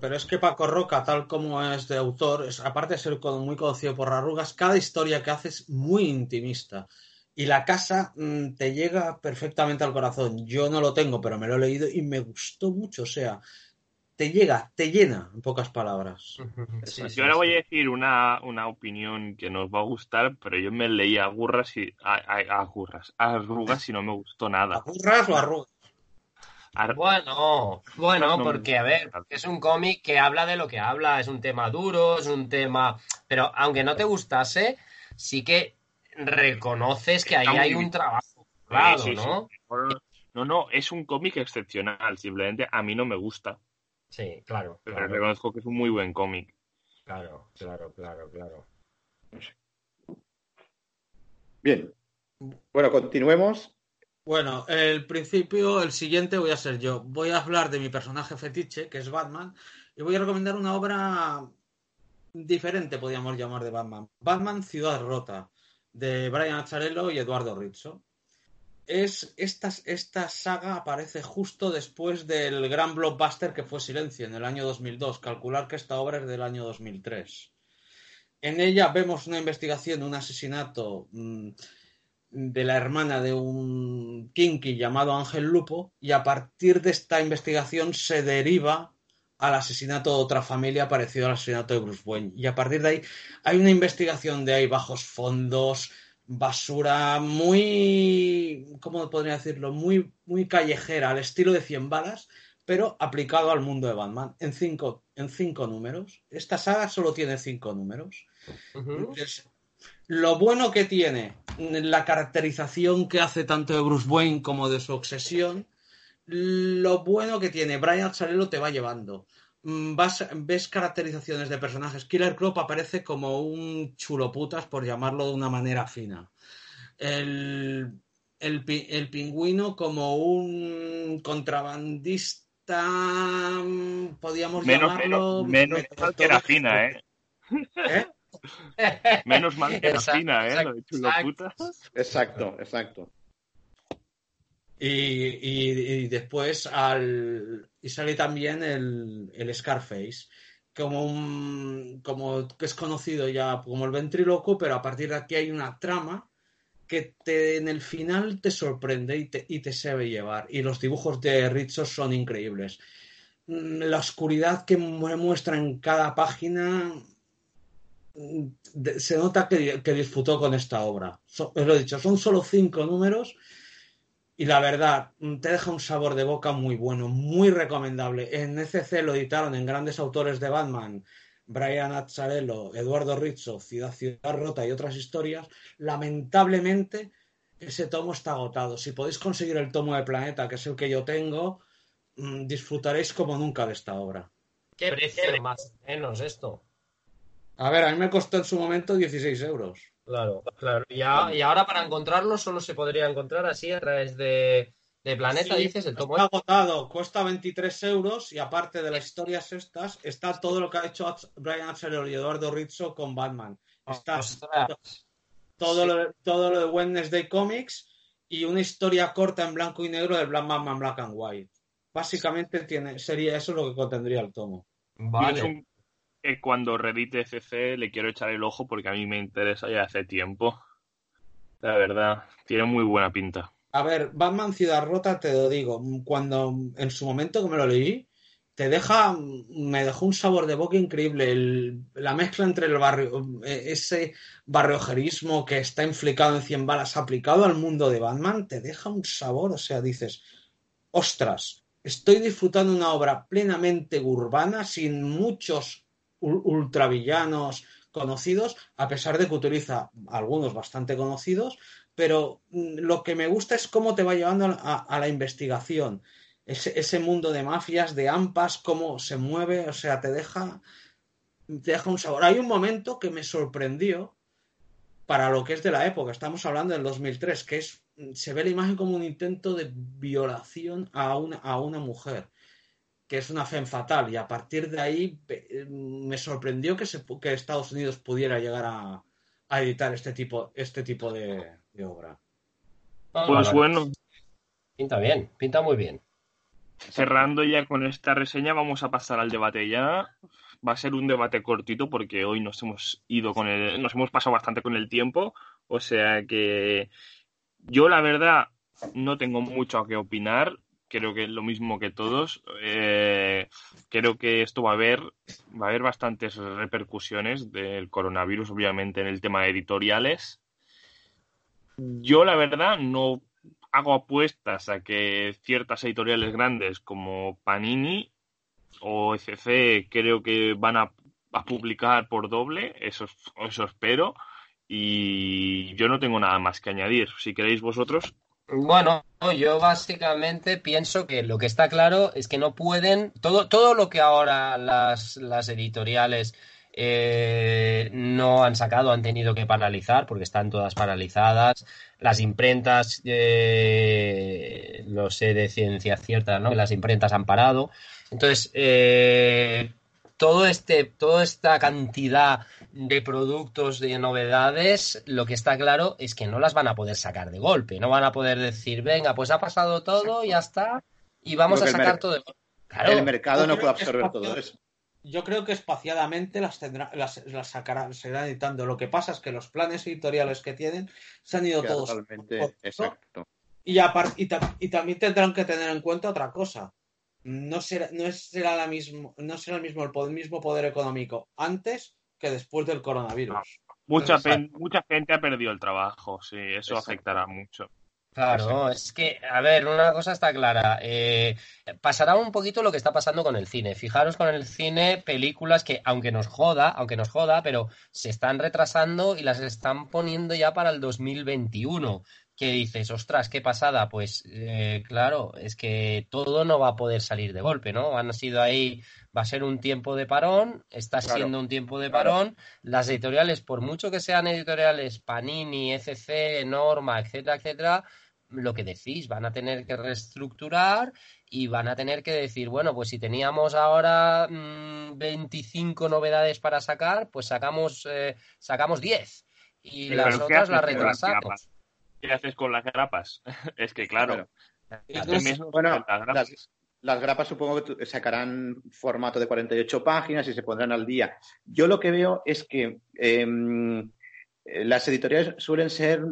pero es que Paco Roca, tal como es de autor, es, aparte de ser muy conocido por arrugas, cada historia que hace es muy intimista. Y la casa mm, te llega perfectamente al corazón. Yo no lo tengo, pero me lo he leído y me gustó mucho. O sea, te llega, te llena, en pocas palabras. Sí, yo ahora voy a decir una, una opinión que nos va a gustar, pero yo me leí a gurras y a, a- a gurras, a arrugas y no me gustó nada. ¿Aburras o arrugas? Ar- Bueno, bueno, porque a ver, es un cómic que habla de lo que habla, es un tema duro, es un tema, pero aunque no te gustase, sí que reconoces que ahí hay un trabajo, claro, Sí, sí, sí. ¿no? No, no, es un cómic excepcional, simplemente a mí no me gusta, Sí, claro, pero claro, reconozco que es un muy buen cómic. claro, claro, claro, claro. Bien. Bueno, continuemos. Bueno, el principio, el siguiente voy a ser yo. Voy a hablar de mi personaje fetiche, que es Batman, y voy a recomendar una obra diferente, podríamos llamar, de Batman. Batman Ciudad Rota, de Brian Azzarello y Eduardo Rizzo. Es, esta, esta saga aparece justo después del gran blockbuster que fue Silencio en el año 2002. Calcular que esta obra es del año 2003. En ella vemos una investigación, un asesinato mm, de la hermana de un kinky llamado Ángel Lupo y a partir de esta investigación se deriva al asesinato de otra familia parecido al asesinato de Bruce Wayne. Y a partir de ahí hay una investigación de ahí bajos fondos, basura muy, ¿cómo podría decirlo? Muy, muy callejera, al estilo de 100 balas, pero aplicado al mundo de Batman en cinco, en cinco números. Esta saga solo tiene cinco números. Lo bueno que tiene la caracterización que hace tanto de Bruce Wayne como de su obsesión, lo bueno que tiene Brian Azzarello te va llevando. Mm, Vas, ves caracterizaciones de personajes. Killer Croc aparece como un chuloputas, por llamarlo de una manera fina. El, el, el pingüino como un contrabandista, mm, podríamos Menos, llamarlo. menos, menos mal que era fina, ¿eh? ¿Eh? Menos mal que era Exacto, fina, ¿eh? exacto, Lo de chulo exacto. putas. Exacto, exacto. Y, y- y después al, y sale también el, el Scarface, como, un, como es conocido ya como el ventríloco, pero a partir de aquí hay una trama que te, en el final te sorprende y te, y te sabe llevar. Y los dibujos de Rizzo son increíbles. Mm, La oscuridad que mu- muestra en cada página mm, se nota que, que disfrutó con esta obra. So- os lo he dicho, son solo cinco números y la verdad, mm, te deja un sabor de boca muy bueno, muy recomendable. En ECC lo editaron en grandes autores de Batman, Brian Azzarello, Eduardo Rizzo, Ciudad Ciudad Rota y otras historias. Lamentablemente, ese tomo está agotado. Si podéis conseguir el tomo de Planeta, que es el que yo tengo, mm, disfrutaréis como nunca de esta obra. ¿Qué precio más o menos esto? A ver, a mí me costó en su momento 16 euros. Claro, claro. Y, a- y ahora para encontrarlo solo se podría encontrar así a través de, de Planeta, Sí, dices, el tomo. Está agotado, cuesta 23 euros y aparte de las historias estas, está todo lo que ha hecho Brian Azzarello y Eduardo Rizzo con Batman. Está Ostras. todo, lo, todo lo de Wednesday Comics y una historia corta en blanco y negro de Black Batman Black and White. Básicamente tiene, sería eso lo que contendría el tomo. Y es Vale. un- que cuando redite CC le quiero echar el ojo porque a mí me interesa ya hace tiempo. La verdad, tiene muy buena pinta. A ver, Batman Ciudad Rota, te lo digo, cuando en su momento que me lo leí, te deja, me dejó un sabor de boca increíble. La mezcla entre el barrio, eh, ese barriojerismo que está inflicado en 100 balas aplicado al mundo de Batman, te deja un sabor, o sea, dices, ostras, estoy disfrutando una obra plenamente urbana, sin muchos ultravillanos conocidos, a pesar de que utiliza algunos bastante conocidos, pero mm, lo que me gusta es cómo te va llevando a, a la investigación. Ese, ese mundo de mafias, de ampas, cómo se mueve, o sea, te deja, te deja un sabor. Hay un momento que me sorprendió para lo que es de la época, estamos hablando del 2003, que es, se ve la imagen como un intento de violación a una, a una mujer, que es una femme fatal, y a partir de ahí pe- me sorprendió que, se, pu- que Estados Unidos pudiera llegar a, a editar este tipo, este tipo de, de obra. Pues vale. bueno, Pinta bien, pinta muy bien. cerrando ya con esta reseña, vamos a pasar al debate ya. Va a ser un debate cortito porque hoy nos hemos ido con el, nos hemos pasado bastante con el tiempo, o sea que Yo, la verdad, no tengo mucho a qué opinar. Creo que lo mismo que todos. Eh, creo que esto va a haber, va a haber bastantes repercusiones del coronavirus, obviamente, en el tema de editoriales. Yo, la verdad, no hago apuestas a que ciertas editoriales grandes como Panini o ECC creo que van a, a publicar por doble, eso, eso espero. Y yo no tengo nada más que añadir. Si queréis vosotros. Bueno, yo básicamente pienso que lo que está claro es que no pueden, todo, todo lo que ahora las, las editoriales eh, no han sacado, han tenido que paralizar porque están todas paralizadas. Las imprentas, eh, lo sé de ciencia cierta, ¿no? Las imprentas han parado. Entonces, eh, todo este, toda esta cantidad de productos, de novedades, lo que está claro es que no las van a poder sacar de golpe. No van a poder decir, venga, pues ha pasado todo, ya está, y vamos a el sacar todo de golpe. Claro, el mercado no puede absorber todo eso. Yo creo que espaciadamente las, tendrá, las, las sacarán, se irán editando. Lo que pasa es que los planes editoriales que tienen se han ido todos. totalmente exacto. Y, apar- y, ta- y también tendrán que tener en cuenta otra cosa. No será, no será, la mismo, no será el, mismo, el, mismo poder económico antes que después del coronavirus. Mucha, Exacto. pen- mucha gente ha perdido el trabajo, sí, eso Exacto. afectará mucho. Claro, es que, a ver, una cosa está clara. eh, pasará un poquito lo que está pasando con el cine. Fijaros con el cine, películas que, aunque nos joda, aunque nos joda, pero se están retrasando y las están poniendo ya para el 2021. Que dices, ostras, qué pasada. Pues eh, claro, es que todo no va a poder salir de golpe, ¿no? Han sido ahí, va a ser un tiempo de parón, está Claro, siendo un tiempo de claro. parón. Las editoriales, por mucho que sean editoriales Panini, ECC, Norma, etcétera, etcétera, lo que decís, van a tener que reestructurar y van a tener que decir, bueno, pues si teníamos ahora mm, 25 novedades para sacar, pues sacamos, eh, sacamos 10 y Pero las ¿qué otras las retrasamos. ¿Qué haces con las grapas? es que, claro, bueno, las grapas- las- Las grapas supongo que sacarán formato de 48 páginas y se pondrán al día. Yo lo que veo es que em, eh, las editoriales suelen ser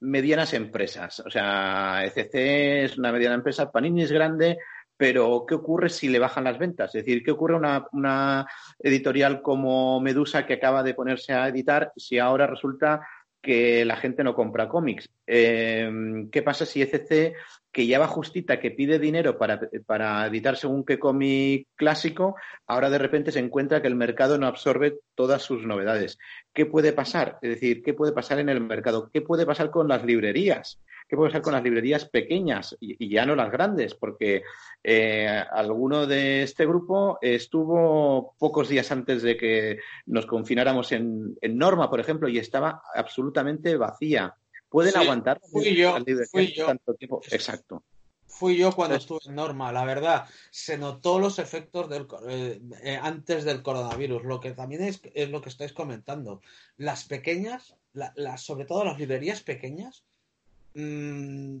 medianas empresas. O sea, ECC es una mediana empresa, Panini es grande, pero ¿qué ocurre si le bajan las ventas? Es decir, ¿qué ocurre una, una editorial como Medusa que acaba de ponerse a editar si ahora resulta que la gente no compra cómics? Eh, ¿Qué pasa si ECC que ya va justita, que pide dinero para, para editar según qué cómic clásico, ahora de repente se encuentra que el mercado no absorbe todas sus novedades. ¿Qué puede pasar? Es decir, ¿qué puede pasar en el mercado? ¿Qué puede pasar con las librerías? ¿Qué puede pasar con las librerías pequeñas y, y ya no las grandes? Porque eh, alguno de este grupo estuvo pocos días antes de que nos confináramos en, en Norma, por ejemplo, y estaba absolutamente vacía. ¿Pueden Sí, aguantar fui yo, las librerías fui yo. tanto tiempo? Exacto. Fui yo cuando Entonces- estuve en Norma, la verdad, se notó los efectos del, eh, eh, antes del coronavirus, lo que también es, es lo que estáis comentando. Las pequeñas, la- sobre todo las librerías pequeñas,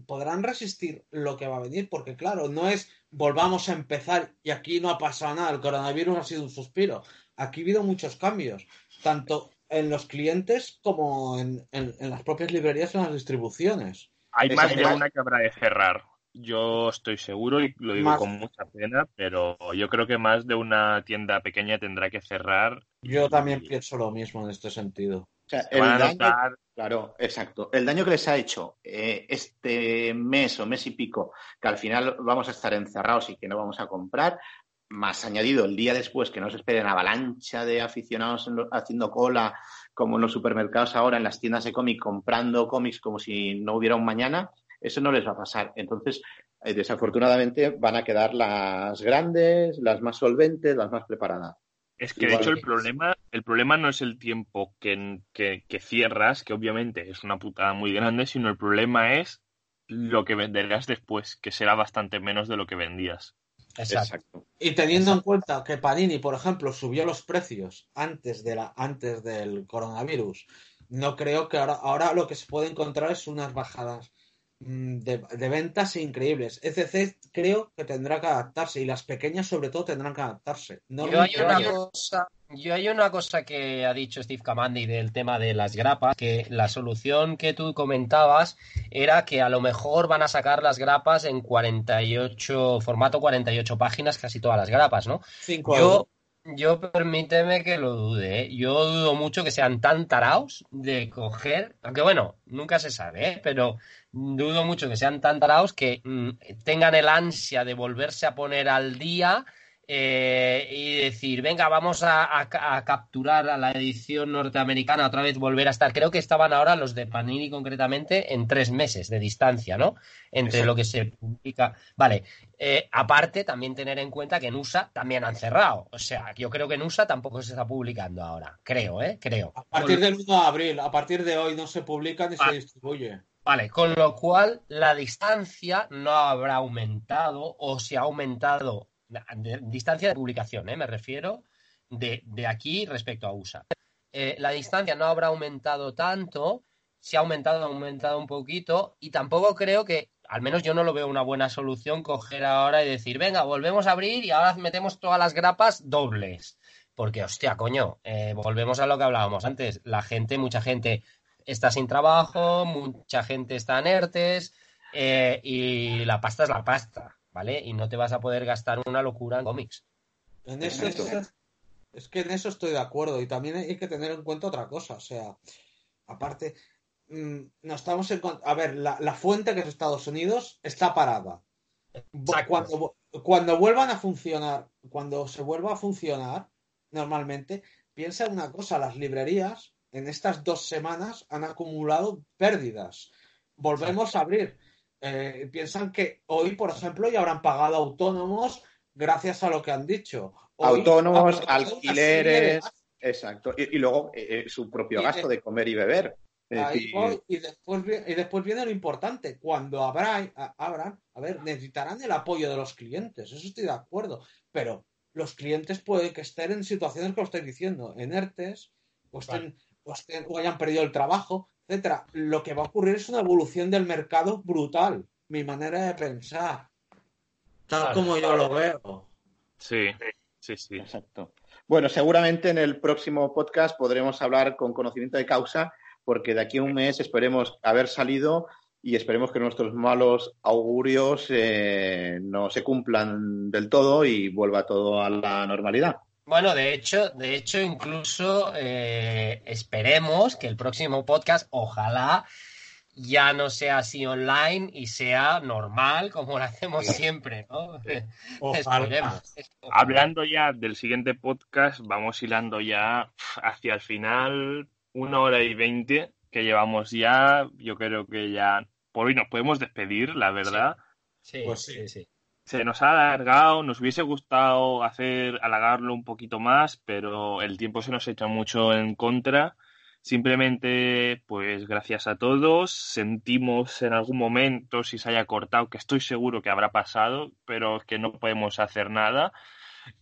podrán resistir lo que va a venir, porque claro, no es volvamos a empezar y aquí no ha pasado nada, el coronavirus ha sido un suspiro. Aquí ha habido muchos cambios, tanto en los clientes como en, en- en las propias librerías y en las distribuciones. Hay más de una que habrá de cerrar. Yo estoy seguro y lo digo Más- con mucha pena, pero yo creo que más de una tienda pequeña tendrá que cerrar. Yo también y pienso lo mismo en este sentido. O sea, se el van a daño, notar claro, exacto. El daño que les ha hecho eh, este mes o mes y pico, que al final vamos a estar encerrados y que no vamos a comprar, más añadido el día después que no se esperen avalancha de aficionados haciendo cola, como en los supermercados ahora, en las tiendas de cómic, comprando cómics como si no hubiera un mañana, eso no les va a pasar. Entonces, eh, desafortunadamente, van a quedar las grandes, las más solventes, las más preparadas. Es que de hecho el problema, el problema no es el tiempo que, que, que cierras, que obviamente es una putada muy grande, sino el problema es lo que venderás después, que será bastante menos de lo que vendías. Exacto. Y teniendo en cuenta que Panini, por ejemplo, subió los precios antes, de la, antes del coronavirus, no creo que ahora, ahora lo que se puede encontrar es unas bajadas de, de ventas increíbles. ECC creo que tendrá que adaptarse y las pequeñas sobre todo tendrán que adaptarse. No Yo hay una cosa, Yo hay una cosa que ha dicho Steve Kamandi del tema de las grapas, que la solución que tú comentabas era que a lo mejor van a sacar las grapas en 48, formato 48 páginas, casi todas las grapas, ¿no? Cinco Yo. Yo permíteme que lo dude, ¿eh? Yo dudo mucho que sean tan taraos de coger, aunque bueno, nunca se sabe, ¿eh? Pero dudo mucho que sean tan taraos que mm, tengan el ansia de volverse a poner al día eh, y decir, venga, vamos a, a- a capturar a la edición norteamericana, otra vez volver a estar. Creo que estaban ahora los de Panini concretamente en tres meses de distancia, ¿no? Entre lo que se publica. Vale, eh, aparte, también tener en cuenta que en USA también han cerrado. O sea, yo creo que en USA tampoco se está publicando ahora. Creo, ¿eh? Creo. A partir del 1 de abril, a partir de hoy no se publica ni Ah. se distribuye. Vale, con lo cual la distancia no habrá aumentado o se ha aumentado, distancia de publicación, ¿eh? me refiero, de, aquí respecto a USA. Eh, la distancia no habrá aumentado tanto, se ha aumentado, ha aumentado un poquito y tampoco creo que, al menos yo no lo veo una buena solución, coger ahora y decir, venga, volvemos a abrir y ahora metemos todas las grapas dobles. Porque, hostia, coño, eh, volvemos a lo que hablábamos antes. La gente, mucha gente está sin trabajo, mucha gente está en ERTES y la pasta es la pasta, ¿vale? Y no te vas a poder gastar una locura en cómics. En eso es, es que en eso estoy de acuerdo y también hay que tener en cuenta otra cosa, o sea, aparte, mm, no estamos en a ver, la, la fuente que es Estados Unidos está parada. Vo- Exacto. Cuando, cuando vuelvan a funcionar, cuando se vuelva a funcionar normalmente, piensa en una cosa, las librerías en estas dos semanas han acumulado pérdidas. Volvemos a abrir. Eh, piensan que hoy, por ejemplo, ya habrán pagado autónomos gracias a lo que han dicho. Hoy Autónomos, alquileres, exacto. Y, y luego eh, eh, su propio Y gasto de- de comer y beber. Ahí voy, y, después, y después viene lo importante. Cuando habrá, a- abran, a ver, necesitarán el apoyo de los clientes. Eso estoy de acuerdo. Pero los clientes pueden que estén en situaciones que os estoy diciendo, en ERTES, o, estén, o, estén- o hayan perdido el trabajo, etcétera. Lo que va a ocurrir es una evolución del mercado brutal. Mi manera de pensar. Tal Claro. como yo lo veo. Sí, sí, sí. Exacto. Bueno, seguramente en el próximo podcast podremos hablar con conocimiento de causa, porque de aquí a un mes esperemos haber salido y esperemos que nuestros malos augurios eh, no se cumplan del todo y vuelva todo a la normalidad. Bueno, de hecho, de hecho, incluso eh, esperemos que el próximo podcast, ojalá, ya no sea así online y sea normal como lo hacemos siempre, ¿no? Ojalá. Esperemos. Hablando ya del siguiente podcast, vamos hilando ya hacia el final, una hora y veinte que llevamos ya. Yo creo que ya por hoy nos podemos despedir, la verdad. Sí, Pues sí. sí, sí. Se nos ha alargado, nos hubiese gustado hacer alargarlo un poquito más, pero el tiempo se nos echa mucho en contra. Simplemente, pues gracias a todos. Sentimos en algún momento si se haya cortado, que estoy seguro que habrá pasado, pero que no podemos hacer nada.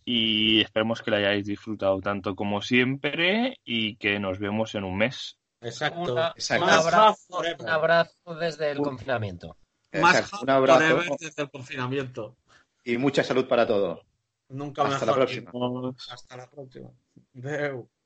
Y esperemos que lo hayáis disfrutado tanto como siempre y que nos vemos en un mes. Exacto. Una- Exacto. un, abrazo, un abrazo desde el Un- confinamiento. Exacto. Un abrazo desde el confinamiento. Y mucha salud para todos. Nunca Hasta la próxima. Hasta la próxima. Deu.